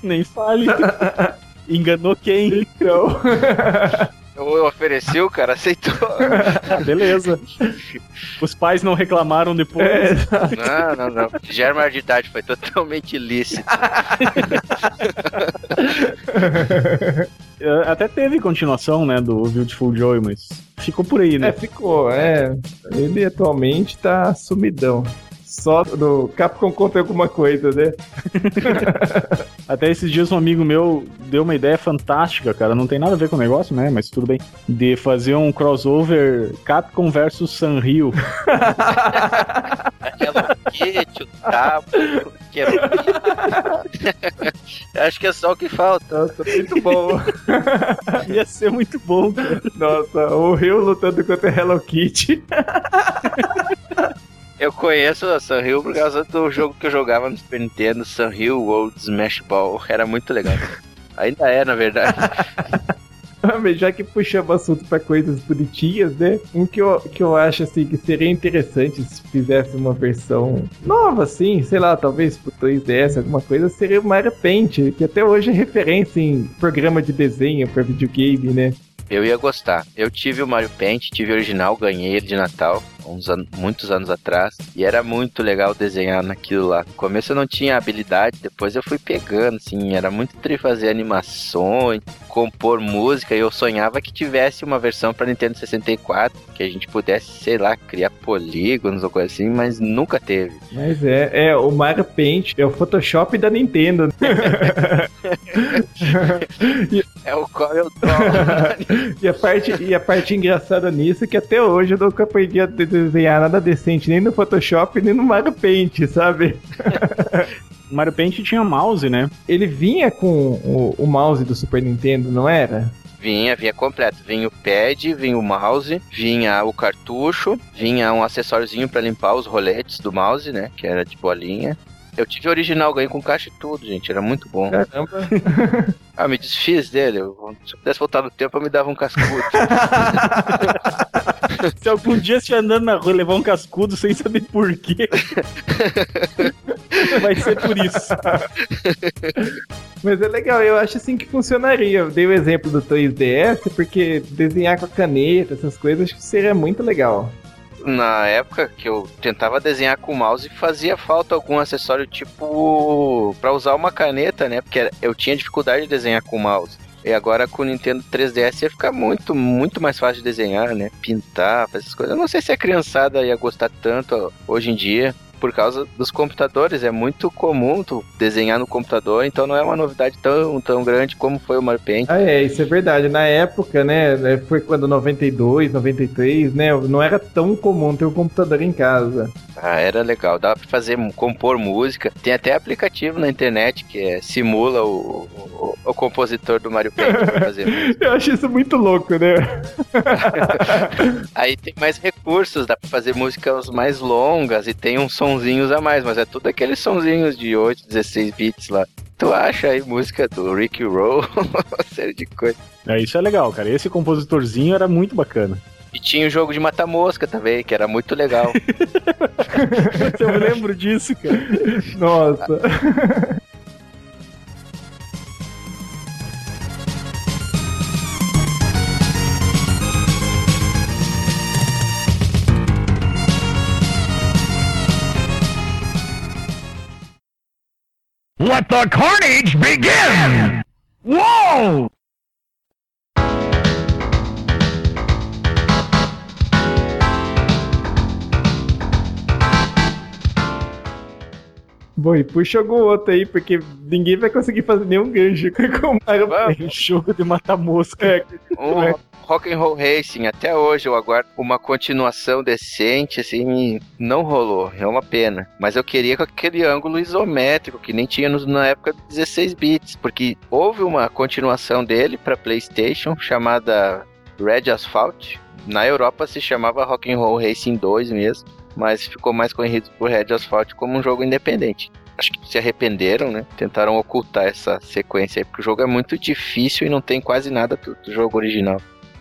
Nem fale. Enganou quem? Então. Eu, ofereci, o cara aceitou. Beleza. Os pais não reclamaram depois. É, Não, não, não. Já era maior de idade, foi totalmente ilícito. É, Até teve continuação, né, do Beautiful Joe, mas ficou por aí, é, né? ficou, é. Ele atualmente tá sumidão. Só no Capcom conta alguma coisa, né? Até esses dias um amigo meu deu uma ideia fantástica, cara. Não tem nada a ver com o negócio, né? Mas tudo bem. De fazer um crossover Capcom versus Sanrio. Aquela kit, o cabo. Acho que é só o que falta. Nossa, muito bom. Ia ser muito bom, cara. Nossa, o Rio lutando contra Hello Kitty. Eu conheço a Sunhill por causa do jogo que eu jogava no Super Nintendo, Sunhill World Smash Ball. Era muito legal. Ainda é, na verdade. mas já que puxamos o assunto pra coisas bonitinhas, né? Um que eu, que eu acho assim que seria interessante se fizesse uma versão nova, assim, sei lá, talvez pro 2DS, alguma coisa, seria o Mario Paint, que até hoje é referência em programa de desenho pra videogame, né? Eu ia gostar. Eu tive o Mario Paint, tive o original, ganhei ele de Natal, uns an muitos anos atrás, e era muito legal desenhar naquilo lá. No começo eu não tinha habilidade, depois eu fui pegando, assim, era muito tri fazer animações, compor música, e eu sonhava que tivesse uma versão para Nintendo 64, que a gente pudesse, sei lá, criar polígonos ou coisa assim, mas nunca teve. Mas é, é, o Mario Paint é o Photoshop da Nintendo. É o qual eu. E a, parte, e a parte engraçada nisso é que até hoje eu nunca aprendi a desenhar nada decente, nem no Photoshop, nem no Mario Paint, sabe? Mario Paint tinha mouse, né? Ele vinha com o, o mouse do Super Nintendo, não era? Vinha, vinha completo. Vinha o pad, vinha o mouse, vinha o cartucho, vinha um acessóriozinho para limpar os roletes do mouse, né? Que era de bolinha. Eu tive o original, ganhei com caixa e tudo, gente. Era muito bom. Caramba. Ah, me desfiz dele. Eu- se eu pudesse voltar no tempo, eu me dava um cascudo. Se algum dia estiver andando na rua e levar um cascudo sem saber por quê, vai ser por isso. Mas é legal, eu acho assim que funcionaria. Eu dei o exemplo do 3DS porque desenhar com a caneta, essas coisas, acho que seria muito legal. Na época que eu tentava desenhar com o mouse, fazia falta algum acessório tipo pra usar uma caneta, né? Porque eu tinha dificuldade de desenhar com o mouse. E agora com o Nintendo 3DS ia ficar muito, muito mais fácil de desenhar, né? Pintar, fazer essas coisas. Eu não sei se a criançada ia gostar tanto hoje em dia. Por causa dos computadores, é muito comum tu desenhar no computador, então não é uma novidade tão, tão grande como foi o Mario Paint. Ah, é, isso é verdade. Na época, né, né, foi quando 92, 93, né, não era tão comum ter um computador em casa. Ah, era legal, dá pra fazer, compor música. Tem até aplicativo na internet que é, simula o, o, o compositor do Mario Paint pra fazer música. Eu acho isso muito louco, né? Aí tem mais recursos, dá pra fazer músicas mais longas e tem uns sonzinhos a mais, mas é tudo aqueles sonzinhos de 8, 16 bits lá. Tu acha aí música do Rick Roll, uma série de coisas. É, isso é legal, cara. Esse compositorzinho era muito bacana. E tinha o jogo de mata-mosca também, que era muito legal. Eu me lembro disso, cara. Nossa. Let the carnage begin! Whoa! Bom, e puxa algum outro aí, porque ninguém vai conseguir fazer nenhum gancho com o. Jogo de matar mosca. Um Rock and Roll Racing, até hoje eu aguardo uma continuação decente, assim, não rolou, é uma pena. Mas eu queria com aquele ângulo isométrico que nem tinha na época de 16 bits, porque houve uma continuação dele para PlayStation chamada Red Asphalt. Na Europa se chamava Rock and Roll Racing 2 mesmo, mas ficou mais conhecido por Red Asphalt como um jogo independente. Acho que se arrependeram, né? Tentaram ocultar essa sequência aí, porque o jogo é muito difícil e não tem quase nada do jogo original.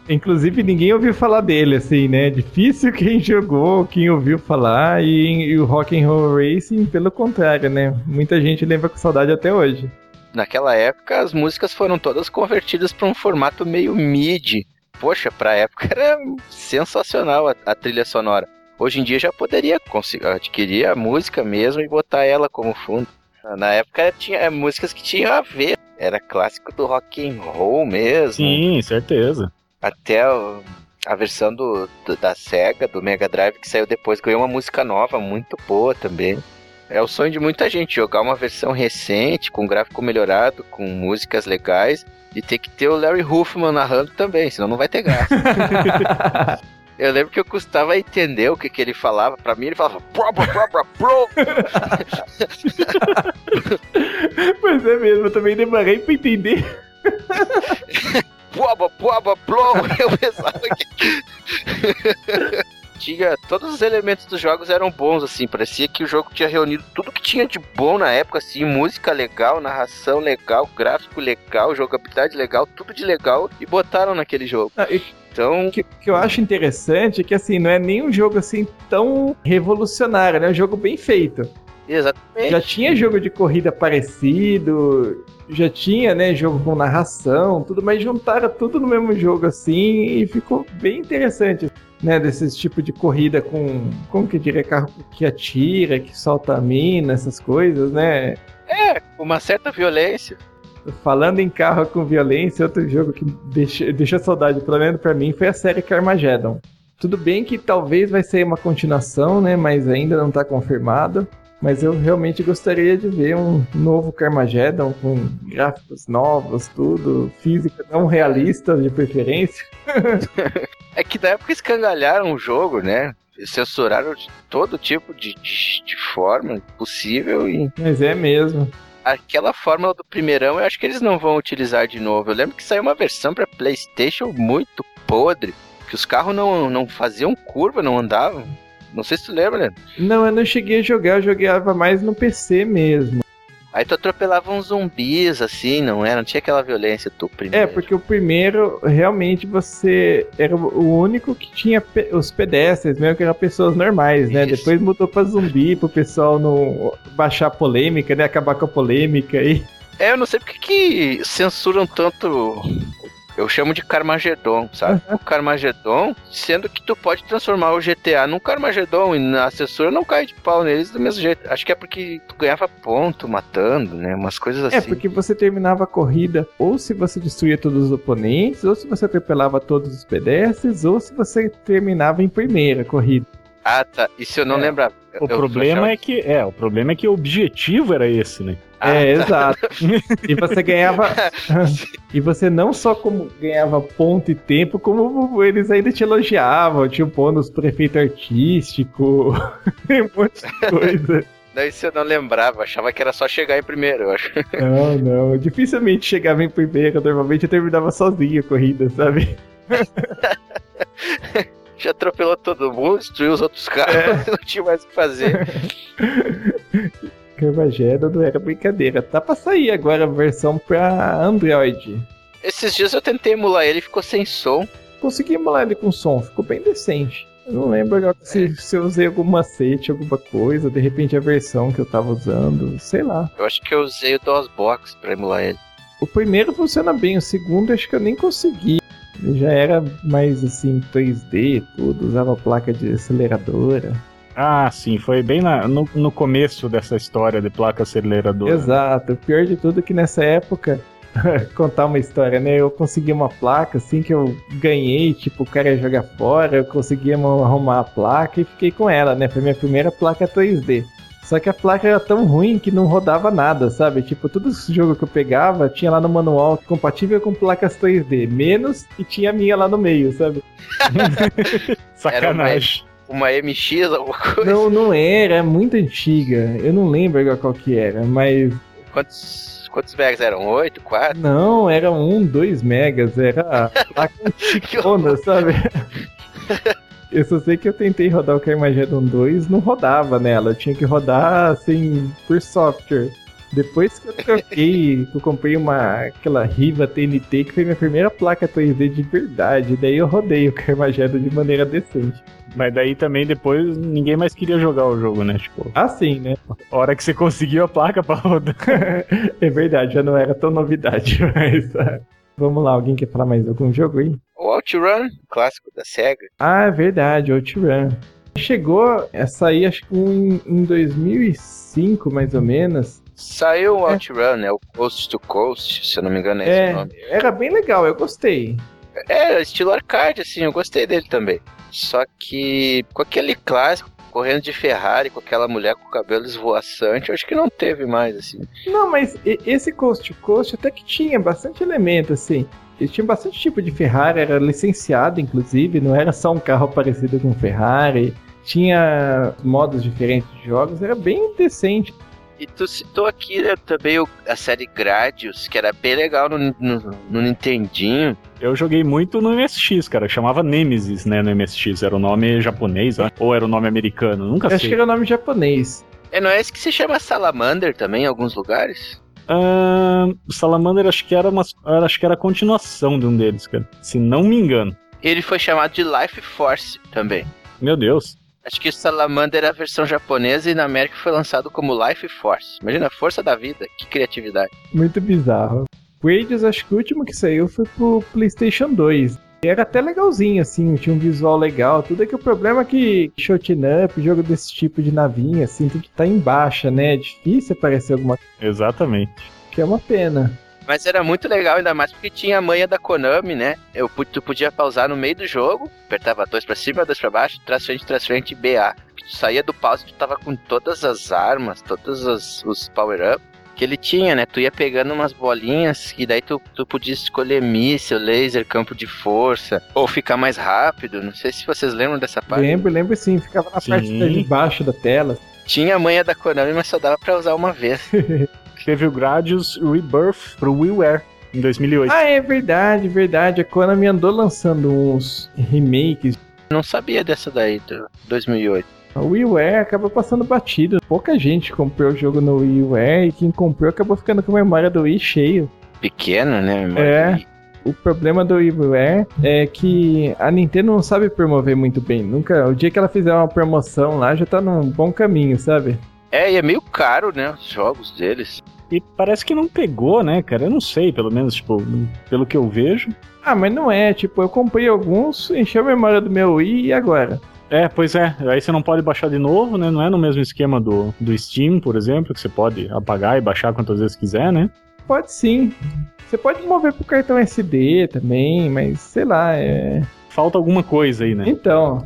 Inclusive, ninguém ouviu falar dele, assim, né? Difícil quem jogou, quem ouviu falar, e, e o Rock and Roll Racing, pelo contrário, né? Muita gente lembra com saudade até hoje. Naquela época, as músicas foram todas convertidas para um formato meio MIDI. Poxa, pra época era sensacional a, a trilha sonora. Hoje em dia já poderia adquirir a música mesmo e botar ela como fundo. Na época tinha é, músicas que tinham a ver. Era clássico do rock and roll mesmo. Sim, certeza. Até a versão do, do- da Sega, do Mega Drive, que saiu depois, ganhou uma música nova, muito boa também. É o sonho de muita gente, jogar uma versão recente, com gráfico melhorado, com músicas legais, e ter que ter o Larry Huffman narrando também, senão não vai ter graça. Eu lembro que eu custava entender o que, que ele falava. Pra mim, ele falava pro, pro, pro, pro, pro. Pois é mesmo, eu também demorei pra entender. Puaba, puaba, plom. Eu pensava que. tinha. Todos os elementos dos jogos eram bons, assim. Parecia que o jogo tinha reunido tudo que tinha de bom na época, assim. Música legal, narração legal, gráfico legal, jogabilidade legal, tudo de legal. E botaram naquele jogo. Ah, e Então, O que, que eu acho interessante é que assim, não é nem um jogo assim tão revolucionário, né? É um jogo bem feito. Exatamente. Já tinha jogo de corrida parecido, já tinha, né, jogo com narração, tudo, mas juntaram tudo no mesmo jogo assim e ficou bem interessante, né, desses tipo de corrida com, como que diria, carro que atira, que solta a mina, essas coisas, né? É, com uma certa violência. Falando em carro com violência, outro jogo que deixou, deixou saudade, pelo menos pra mim, foi a série Carmageddon. Tudo bem que talvez vai ser uma continuação, né? Mas ainda não tá confirmado. Mas eu realmente gostaria de ver um novo Carmageddon com gráficos novos, tudo, física não realista de preferência. É que na época escangalharam o jogo, né? Censuraram de todo tipo de, de, de forma possível e Mas é mesmo. aquela fórmula do primeirão eu acho que eles não vão utilizar de novo. Eu lembro que saiu uma versão pra Playstation muito podre, que os carros não, não faziam curva, não andavam. Não sei se tu lembra, né? Não, eu não cheguei a jogar, eu jogava mais no PC mesmo. Aí tu atropelava uns zumbis, assim, não era? Não tinha aquela violência do É, primeiro. porque o primeiro, realmente, você era o único que tinha pe- os pedestres, mesmo que eram pessoas normais, né? Isso. Depois mudou pra zumbi, pro pessoal não baixar a polêmica, né? Acabar com a polêmica aí. É, eu não sei porque que censuram tanto. Eu chamo de Carmageddon, sabe? O Carmageddon, sendo que tu pode transformar o GTA num Carmageddon e a censura não cai de pau neles do mesmo jeito. Acho que é porque tu ganhava ponto matando, né? Umas coisas assim. É, porque você terminava a corrida ou se você destruía todos os oponentes, ou se você atropelava todos os pedestres, ou se você terminava em primeira corrida. Ah, tá. Isso eu não É. lembrava. O problema é que é, o problema é que o objetivo era esse, né? Ah, é, tá. exato. E você ganhava. e você não só como ganhava ponto e tempo, como eles ainda te elogiavam, tinha um bônus prefeito artístico, um monte de coisa. Não, isso eu não lembrava. Achava que era só chegar em primeiro, eu acho. Não, não. Dificilmente chegava em primeira, normalmente eu terminava sozinho a corrida, sabe? Já atropelou todo mundo, destruiu os outros carros, não tinha mais o que fazer. Carmageddon não era brincadeira. Tá pra sair agora a versão pra Android. Esses dias eu tentei emular ele ficou sem som. Consegui emular ele com som, ficou bem decente. Eu não lembro agora se, se eu usei algum macete, alguma coisa, de repente a versão que eu tava usando, sei lá. Eu acho que eu usei o DOSBox pra emular ele. O primeiro funciona bem, o segundo acho que eu nem consegui. Já era mais assim, 3D, tudo, usava placa de aceleradora. Ah, sim, foi bem na- no, no começo dessa história de placa aceleradora. Exato. O pior de tudo é que nessa época, contar uma história, né? Eu consegui uma placa assim que eu ganhei, tipo, o cara ia jogar fora, eu consegui arrumar a placa e fiquei com ela, né? Foi minha primeira placa 3D. Só que a placa era tão ruim que não rodava nada, sabe? Tipo, todo jogo que eu pegava tinha lá no manual compatível com placas 3D, menos e tinha a minha lá no meio, sabe? Sacanagem. Uma MX, alguma coisa. Não, não era, é muito antiga. Eu não lembro agora qual que era, mas Quantos, quantos megas eram? 8, 4? Não, era um, dois megas, era a placa antigona, sabe? Eu só sei que eu tentei rodar o Carmageddon 2, não rodava nela, eu tinha que rodar assim por software. Depois que eu troquei, que eu comprei uma aquela Riva TNT, que foi minha primeira placa 3D de verdade, daí eu rodei o Carmageddon de maneira decente. Mas daí também depois ninguém mais queria jogar o jogo, né? Tipo, Assim, né? a hora que você conseguiu a placa pra rodar. é verdade, já não era tão novidade, mas. Vamos lá, alguém quer falar mais algum jogo aí? O OutRun, clássico da SEGA. Ah, é verdade, OutRun. Chegou a sair, acho que em, em 2005, mais ou menos. Saiu o OutRun, né? O Coast to Coast, se eu não me engano é, esse o É, nome. era bem legal, eu gostei. É, estilo arcade, assim, eu gostei dele também. Só que com aquele clássico, correndo de Ferrari, com aquela mulher com cabelo esvoaçante, eu acho que não teve mais, assim. Não, mas esse Coast to Coast até que tinha bastante elemento, assim. Ele tinha bastante tipo de Ferrari, era licenciado, inclusive, não era só um carro parecido com Ferrari. Tinha modos diferentes de jogos, era bem decente. E tu citou aqui né, também o- a série Gradius, que era bem legal no, no, no Nintendinho. Eu joguei muito no MSX, cara. Chamava Nemesis, né, no MSX. Era o nome japonês, né? ou era o nome americano? Nunca Acho sei. que era o nome japonês. É, não é esse que se chama Salamander também em alguns lugares? Ahn, Salamander acho que era uma, acho que era a continuação de um deles, cara. Se não me engano. Ele foi chamado de Life Force também. Meu Deus. Acho que o Salamander é a versão japonesa e na América foi lançado como Life Force. Imagina a força da vida, que criatividade. Muito bizarro. O Gradius, acho que o último que saiu foi pro PlayStation 2. E Era até legalzinho, assim, tinha um visual legal. Tudo é que o problema é que shooting up, jogo desse tipo de navinha, assim, tem que estar em baixa, né? É difícil aparecer alguma coisa, Exatamente. que é uma pena. Mas era muito legal, ainda mais porque tinha a manha da Konami, né? Eu, tu podia pausar no meio do jogo, apertava dois pra cima, dois pra baixo, trás frente, trás frente, BA. Tu saía do pause, tu tava com todas as armas, todos os, os power-up que ele tinha, né? Tu ia pegando umas bolinhas e daí tu, tu podia escolher míssil, laser, campo de força, ou ficar mais rápido. Não sei se vocês lembram dessa parte. Lembro, lembro sim, ficava na Sim. parte de baixo da tela. Tinha a manha da Konami, mas só dava pra usar uma vez. Teve o Gradius Rebirth pro WiiWare em 2008. Ah, é verdade, verdade. A Konami andou lançando uns remakes. Não sabia dessa daí, do 2008. O WiiWare acabou passando batido. Pouca gente comprou o jogo no WiiWare e quem comprou acabou ficando com a memória do Wii cheio. Pequeno, né? É. O problema do WiiWare é que a Nintendo não sabe promover muito bem. Nunca, o dia que ela fizer uma promoção lá já tá num bom caminho, sabe? É, e é meio caro, né? Os jogos deles. E parece que não pegou, né, cara? Eu não sei, pelo menos, tipo, pelo que eu vejo. Ah, mas não é, tipo, eu comprei alguns, enchi a memória do meu Wii e agora? É, pois é. Aí você não pode baixar de novo, né? Não é no mesmo esquema do, do Steam, por exemplo, que você pode apagar e baixar quantas vezes quiser, né? Pode sim. Você pode mover pro cartão SD também, mas sei lá, é. Falta alguma coisa aí, né? Então,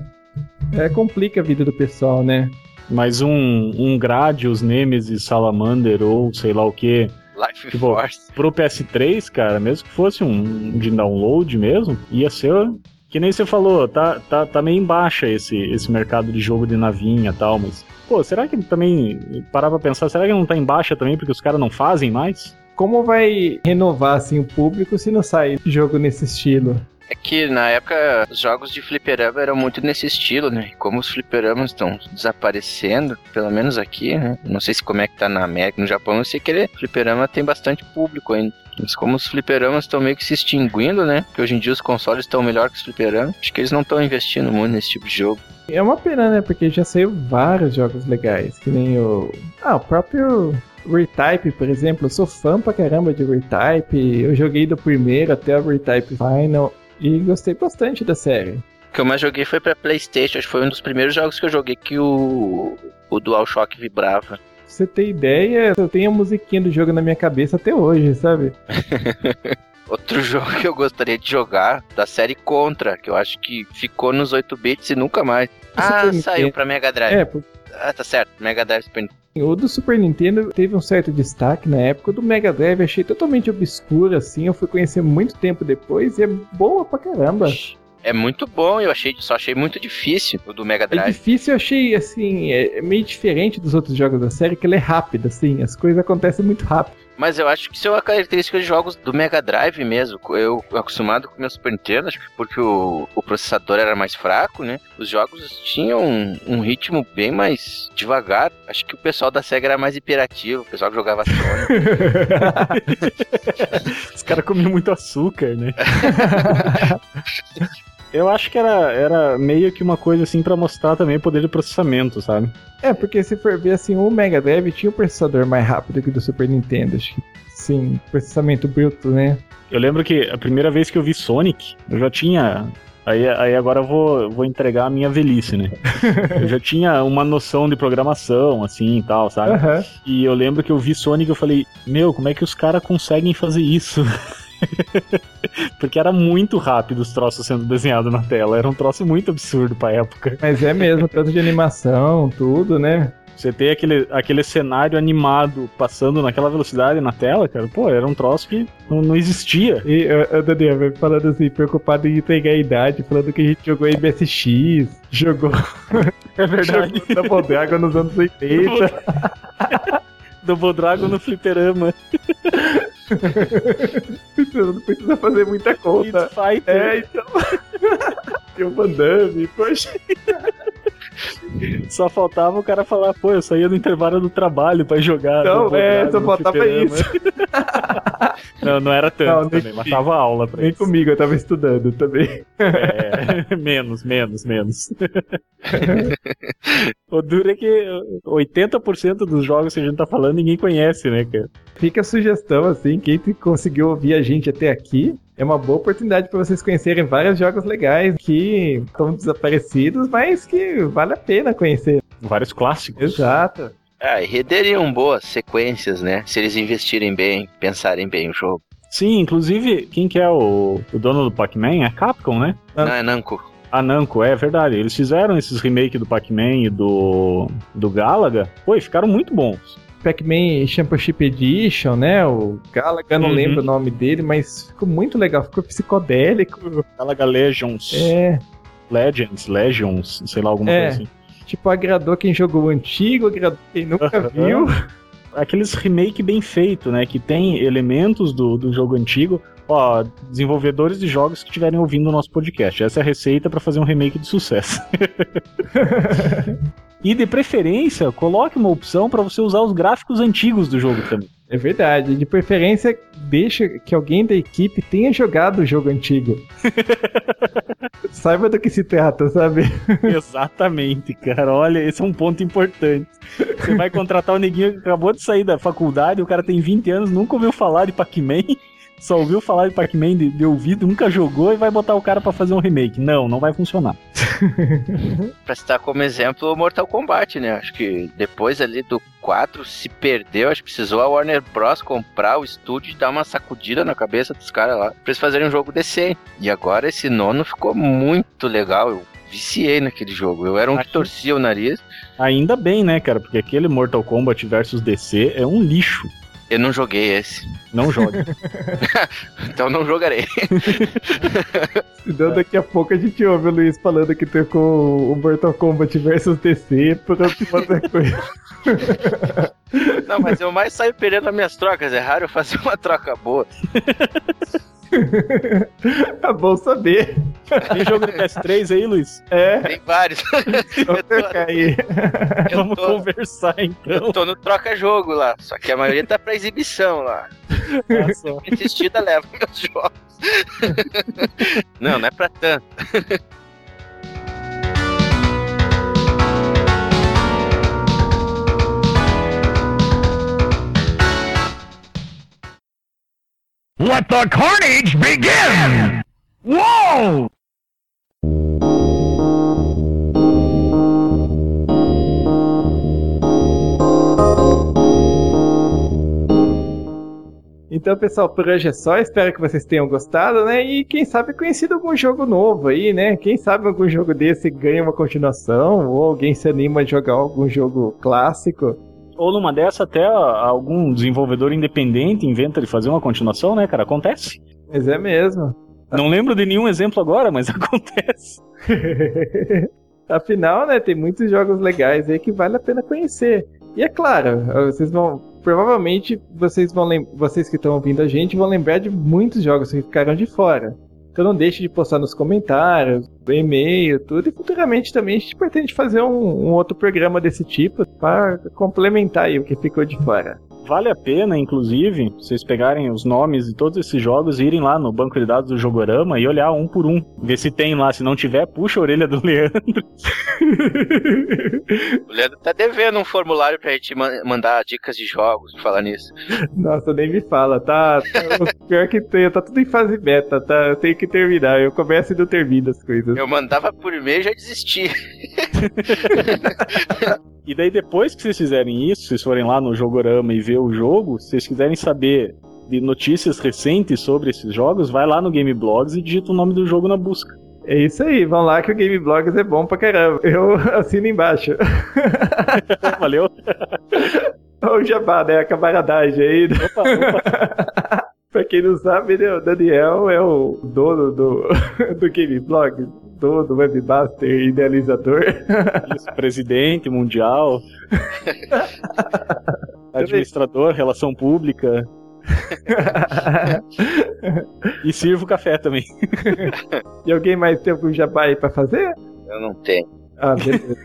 é, complica a vida do pessoal, né? Mas um, um Gradius, Nemesis, Salamander ou sei lá o que Life Tipo, Force. pro PS3, cara, mesmo que fosse um de download mesmo, ia ser. Que nem você falou, tá, tá, tá meio em baixa esse, esse mercado de jogo de navinha e tal, mas. Pô, será que também. Parar pra pensar, será que não tá em baixa também porque os caras não fazem mais? Como vai renovar assim o público se não sai jogo nesse estilo? É que na época os jogos de fliperama eram muito nesse estilo, né? Como os fliperamas estão desaparecendo, pelo menos aqui, né? Não sei se como é que tá na América, no Japão, eu sei que ele, fliperama tem bastante público ainda. Mas como os fliperamas estão meio que se extinguindo, né? Porque hoje em dia os consoles estão melhor que os fliperamas, acho que eles não estão investindo muito nesse tipo de jogo. É uma pena, né? Porque já saiu vários jogos legais, que nem o. Ah, o próprio Retype, por exemplo. Eu sou fã pra caramba de Retype. Eu joguei do primeiro até o Retype Final e gostei bastante da série. O que eu mais joguei foi pra Playstation, acho que foi um dos primeiros jogos que eu joguei que o, o DualShock vibrava. Pra você ter ideia, eu tenho a musiquinha do jogo na minha cabeça até hoje, sabe? Outro jogo que eu gostaria de jogar, da série Contra, que eu acho que ficou nos 8 bits e nunca mais. Ah, saiu pra Mega Drive. É, porque Ah, tá certo, Mega Drive Super. O do Super Nintendo teve um certo destaque na época. O do Mega Drive eu achei totalmente obscuro, assim. Eu fui conhecer muito tempo depois e é boa pra caramba. É muito bom, eu achei, só achei muito difícil o do Mega É Drive. difícil, eu achei, assim, é é meio diferente dos outros jogos da série, que ele é rápido, assim, as coisas acontecem muito rápido. Mas eu acho que isso é uma característica de jogos do Mega Drive mesmo. Eu acostumado com o meu Super Nintendo, acho que porque o, o processador era mais fraco, né? Os jogos tinham um, um ritmo bem mais devagar. Acho que o pessoal da SEGA era mais hiperativo, o pessoal que jogava Sonic. Os caras comiam muito açúcar, né? Eu acho que era, era meio que uma coisa assim pra mostrar também o poder de processamento, sabe? é, porque se for ver, assim, o Mega Drive tinha um processador mais rápido que o do Super Nintendo, acho que, sim, processamento bruto, né? Eu lembro que a primeira vez que eu vi Sonic, eu já tinha. Aí, aí agora eu vou, vou entregar a minha velhice, né? Eu já tinha uma noção de programação, assim e tal, sabe? Aham. E eu lembro que eu vi Sonic e eu falei, meu, como é que os caras conseguem fazer isso? Porque era muito rápido os troços sendo desenhados na tela. Era um troço muito absurdo pra época. Mas é mesmo, tanto de animação, tudo, né? Você ter aquele, aquele cenário animado passando naquela velocidade na tela, cara, pô, era um troço que não, não existia. E o Daniel falando assim, preocupado em entregar a idade, falando que a gente jogou MSX, jogou, É verdade. jogou Double Dragon nos anos 80. Double Dragon no fliperama. Você não precisa fazer muita conta. É, então. Tem o Van Damme, poxa. Só faltava o cara falar, pô, eu saía no intervalo do trabalho pra jogar. Não, é, só faltava isso. Não, não era tanto Não, também, mas tava aula pra Nem isso. comigo, eu tava estudando também. É, menos, menos, menos. O duro é que 80% dos jogos que a gente tá falando ninguém conhece, né, cara? Fica a sugestão, assim, quem conseguiu ouvir a gente até aqui, é uma boa oportunidade para vocês conhecerem vários jogos legais que estão desaparecidos, mas que vale a pena conhecer. Vários clássicos. Exato. Ah, e renderiam boas sequências, né? Se eles investirem bem, pensarem bem o jogo. Sim, inclusive, quem que é o, o dono do Pac-Man? É a Capcom, né? Não é Namco? A Namco, é verdade. Eles fizeram esses remakes do Pac-Man e do, do Galaga. Pô, e ficaram muito bons. Pac-Man Championship Edition, né? O Galaga, não Uhum. lembro o nome dele, mas ficou muito legal, ficou psicodélico. Galaga Legends, É, Legends, Legions, sei lá, alguma É. coisa assim. tipo, agradou quem jogou o antigo, agradou quem nunca Aham. viu. Aqueles remake bem feito, né? Que tem elementos do, do jogo antigo. Ó, desenvolvedores de jogos que estiverem ouvindo o nosso podcast. Essa é a receita pra fazer um remake de sucesso. e de preferência, coloque uma opção pra você usar os gráficos antigos do jogo também. É verdade. De preferência, deixa que alguém da equipe tenha jogado o jogo antigo. Saiba do que se trata, sabe? Exatamente, cara. Olha, esse é um ponto importante. Você vai contratar o neguinho que acabou de sair da faculdade, o cara tem 20 anos, nunca ouviu falar de Pac-Man, só ouviu falar de Pac-Man de, de ouvido, nunca jogou e vai botar o cara pra fazer um remake. Não, não vai funcionar. Pra citar como exemplo o Mortal Kombat, né? Acho que depois ali do 4 se perdeu, acho que precisou a Warner Bros. comprar o estúdio e dar uma sacudida na cabeça dos caras lá pra eles fazerem um jogo decente. E agora esse nono ficou muito legal. Eu viciei naquele jogo. Eu era um que torcia o nariz. Ainda bem, né, cara? Porque aquele Mortal Kombat versus DC é um lixo. Eu não joguei esse. Não jogue. Então não jogarei. Então daqui a pouco a gente ouve o Luiz falando que trocou o Mortal Kombat versus DC por outra coisa. Não, mas eu mais saio perdendo nas minhas trocas. É raro eu fazer uma troca boa. é bom saber. Tem jogo de PS3 aí, Luiz? É, Tem vários. vamos trocar aí. Eu Vamos tô, conversar então. eu tô no troca-jogo lá. Só que a maioria tá pra exibição lá. Insistida leva meus jogos. não, não é pra tanto. Let the carnage begin! Whoa! Então, pessoal, por hoje é só. Espero que vocês tenham gostado, né? E quem sabe conhecido algum jogo novo aí, né? Quem sabe algum jogo desse ganha uma continuação, ou alguém se anima a jogar algum jogo clássico. Ou numa dessa, até algum desenvolvedor independente inventa de fazer uma continuação, né, cara? Acontece. Mas é mesmo. Não lembro de nenhum exemplo agora, mas acontece. Afinal, né, tem muitos jogos legais aí que vale a pena conhecer. E é claro, vocês vão. Provavelmente vocês vão vocês que estão ouvindo a gente vão lembrar de muitos jogos que ficaram de fora. Então não deixe de postar nos comentários, e-mail, tudo. E futuramente também a gente pretende fazer um, um outro programa desse tipo para complementar aí o que ficou de fora. Vale a pena, inclusive, vocês pegarem os nomes de todos esses jogos e irem lá no banco de dados do Jogorama e olhar um por um. Ver se tem lá. Se não tiver, puxa a orelha do Leandro. O Leandro tá devendo um formulário pra gente ma- mandar dicas de jogos, falar nisso. Nossa, nem me fala, tá? tá o pior que tem, tá tudo em fase beta, tá? Eu tenho que terminar. Eu começo e não termino as coisas. Eu mandava por e-mail e já desisti. E daí, depois que vocês fizerem isso, vocês forem lá no Jogorama e ver o jogo, se vocês quiserem saber de notícias recentes sobre esses jogos, vai lá no Game Blogs e digita o nome do jogo na busca. É isso aí, vão lá que o Game Blogs é bom pra caramba. Eu assino embaixo. Valeu? Olha o jabá, né? A camaradagem aí. Opa, opa. pra quem não sabe, né? o Daniel é o dono do, do Game Blog, dono, webmaster, idealizador. Isso, presidente mundial. administrador, relação pública. e sirvo café também. e alguém mais tem algum jabá aí pra fazer? Eu não tenho. Ah, beleza.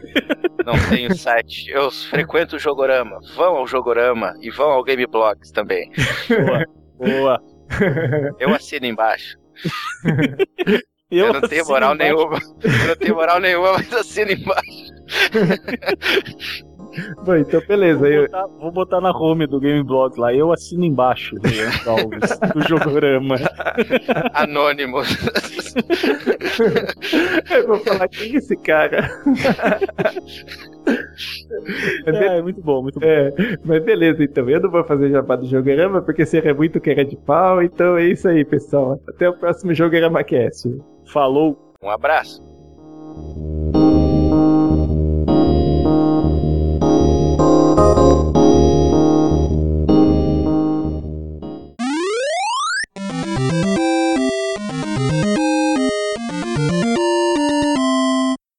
Não tenho site. Eu frequento o Jogorama. Vão ao Jogorama e vão ao Game Blogs também. Boa, boa. Eu assino embaixo. Eu, não tenho moral embaixo. nenhuma. Eu não tenho moral nenhuma, mas assino embaixo. Bom, então beleza. Vou, eu... botar, vou botar na home do Game Blog lá. Eu assino embaixo, Alves, do Jogorama. Anônimos. eu vou falar quem é esse cara. É, é, muito bom, muito bom. É, mas beleza, então. Eu não vou fazer jabá do Jogorama, porque seria muito cara de pau. Então é isso aí, pessoal. Até o próximo Jogorama Cast. Falou! Um abraço!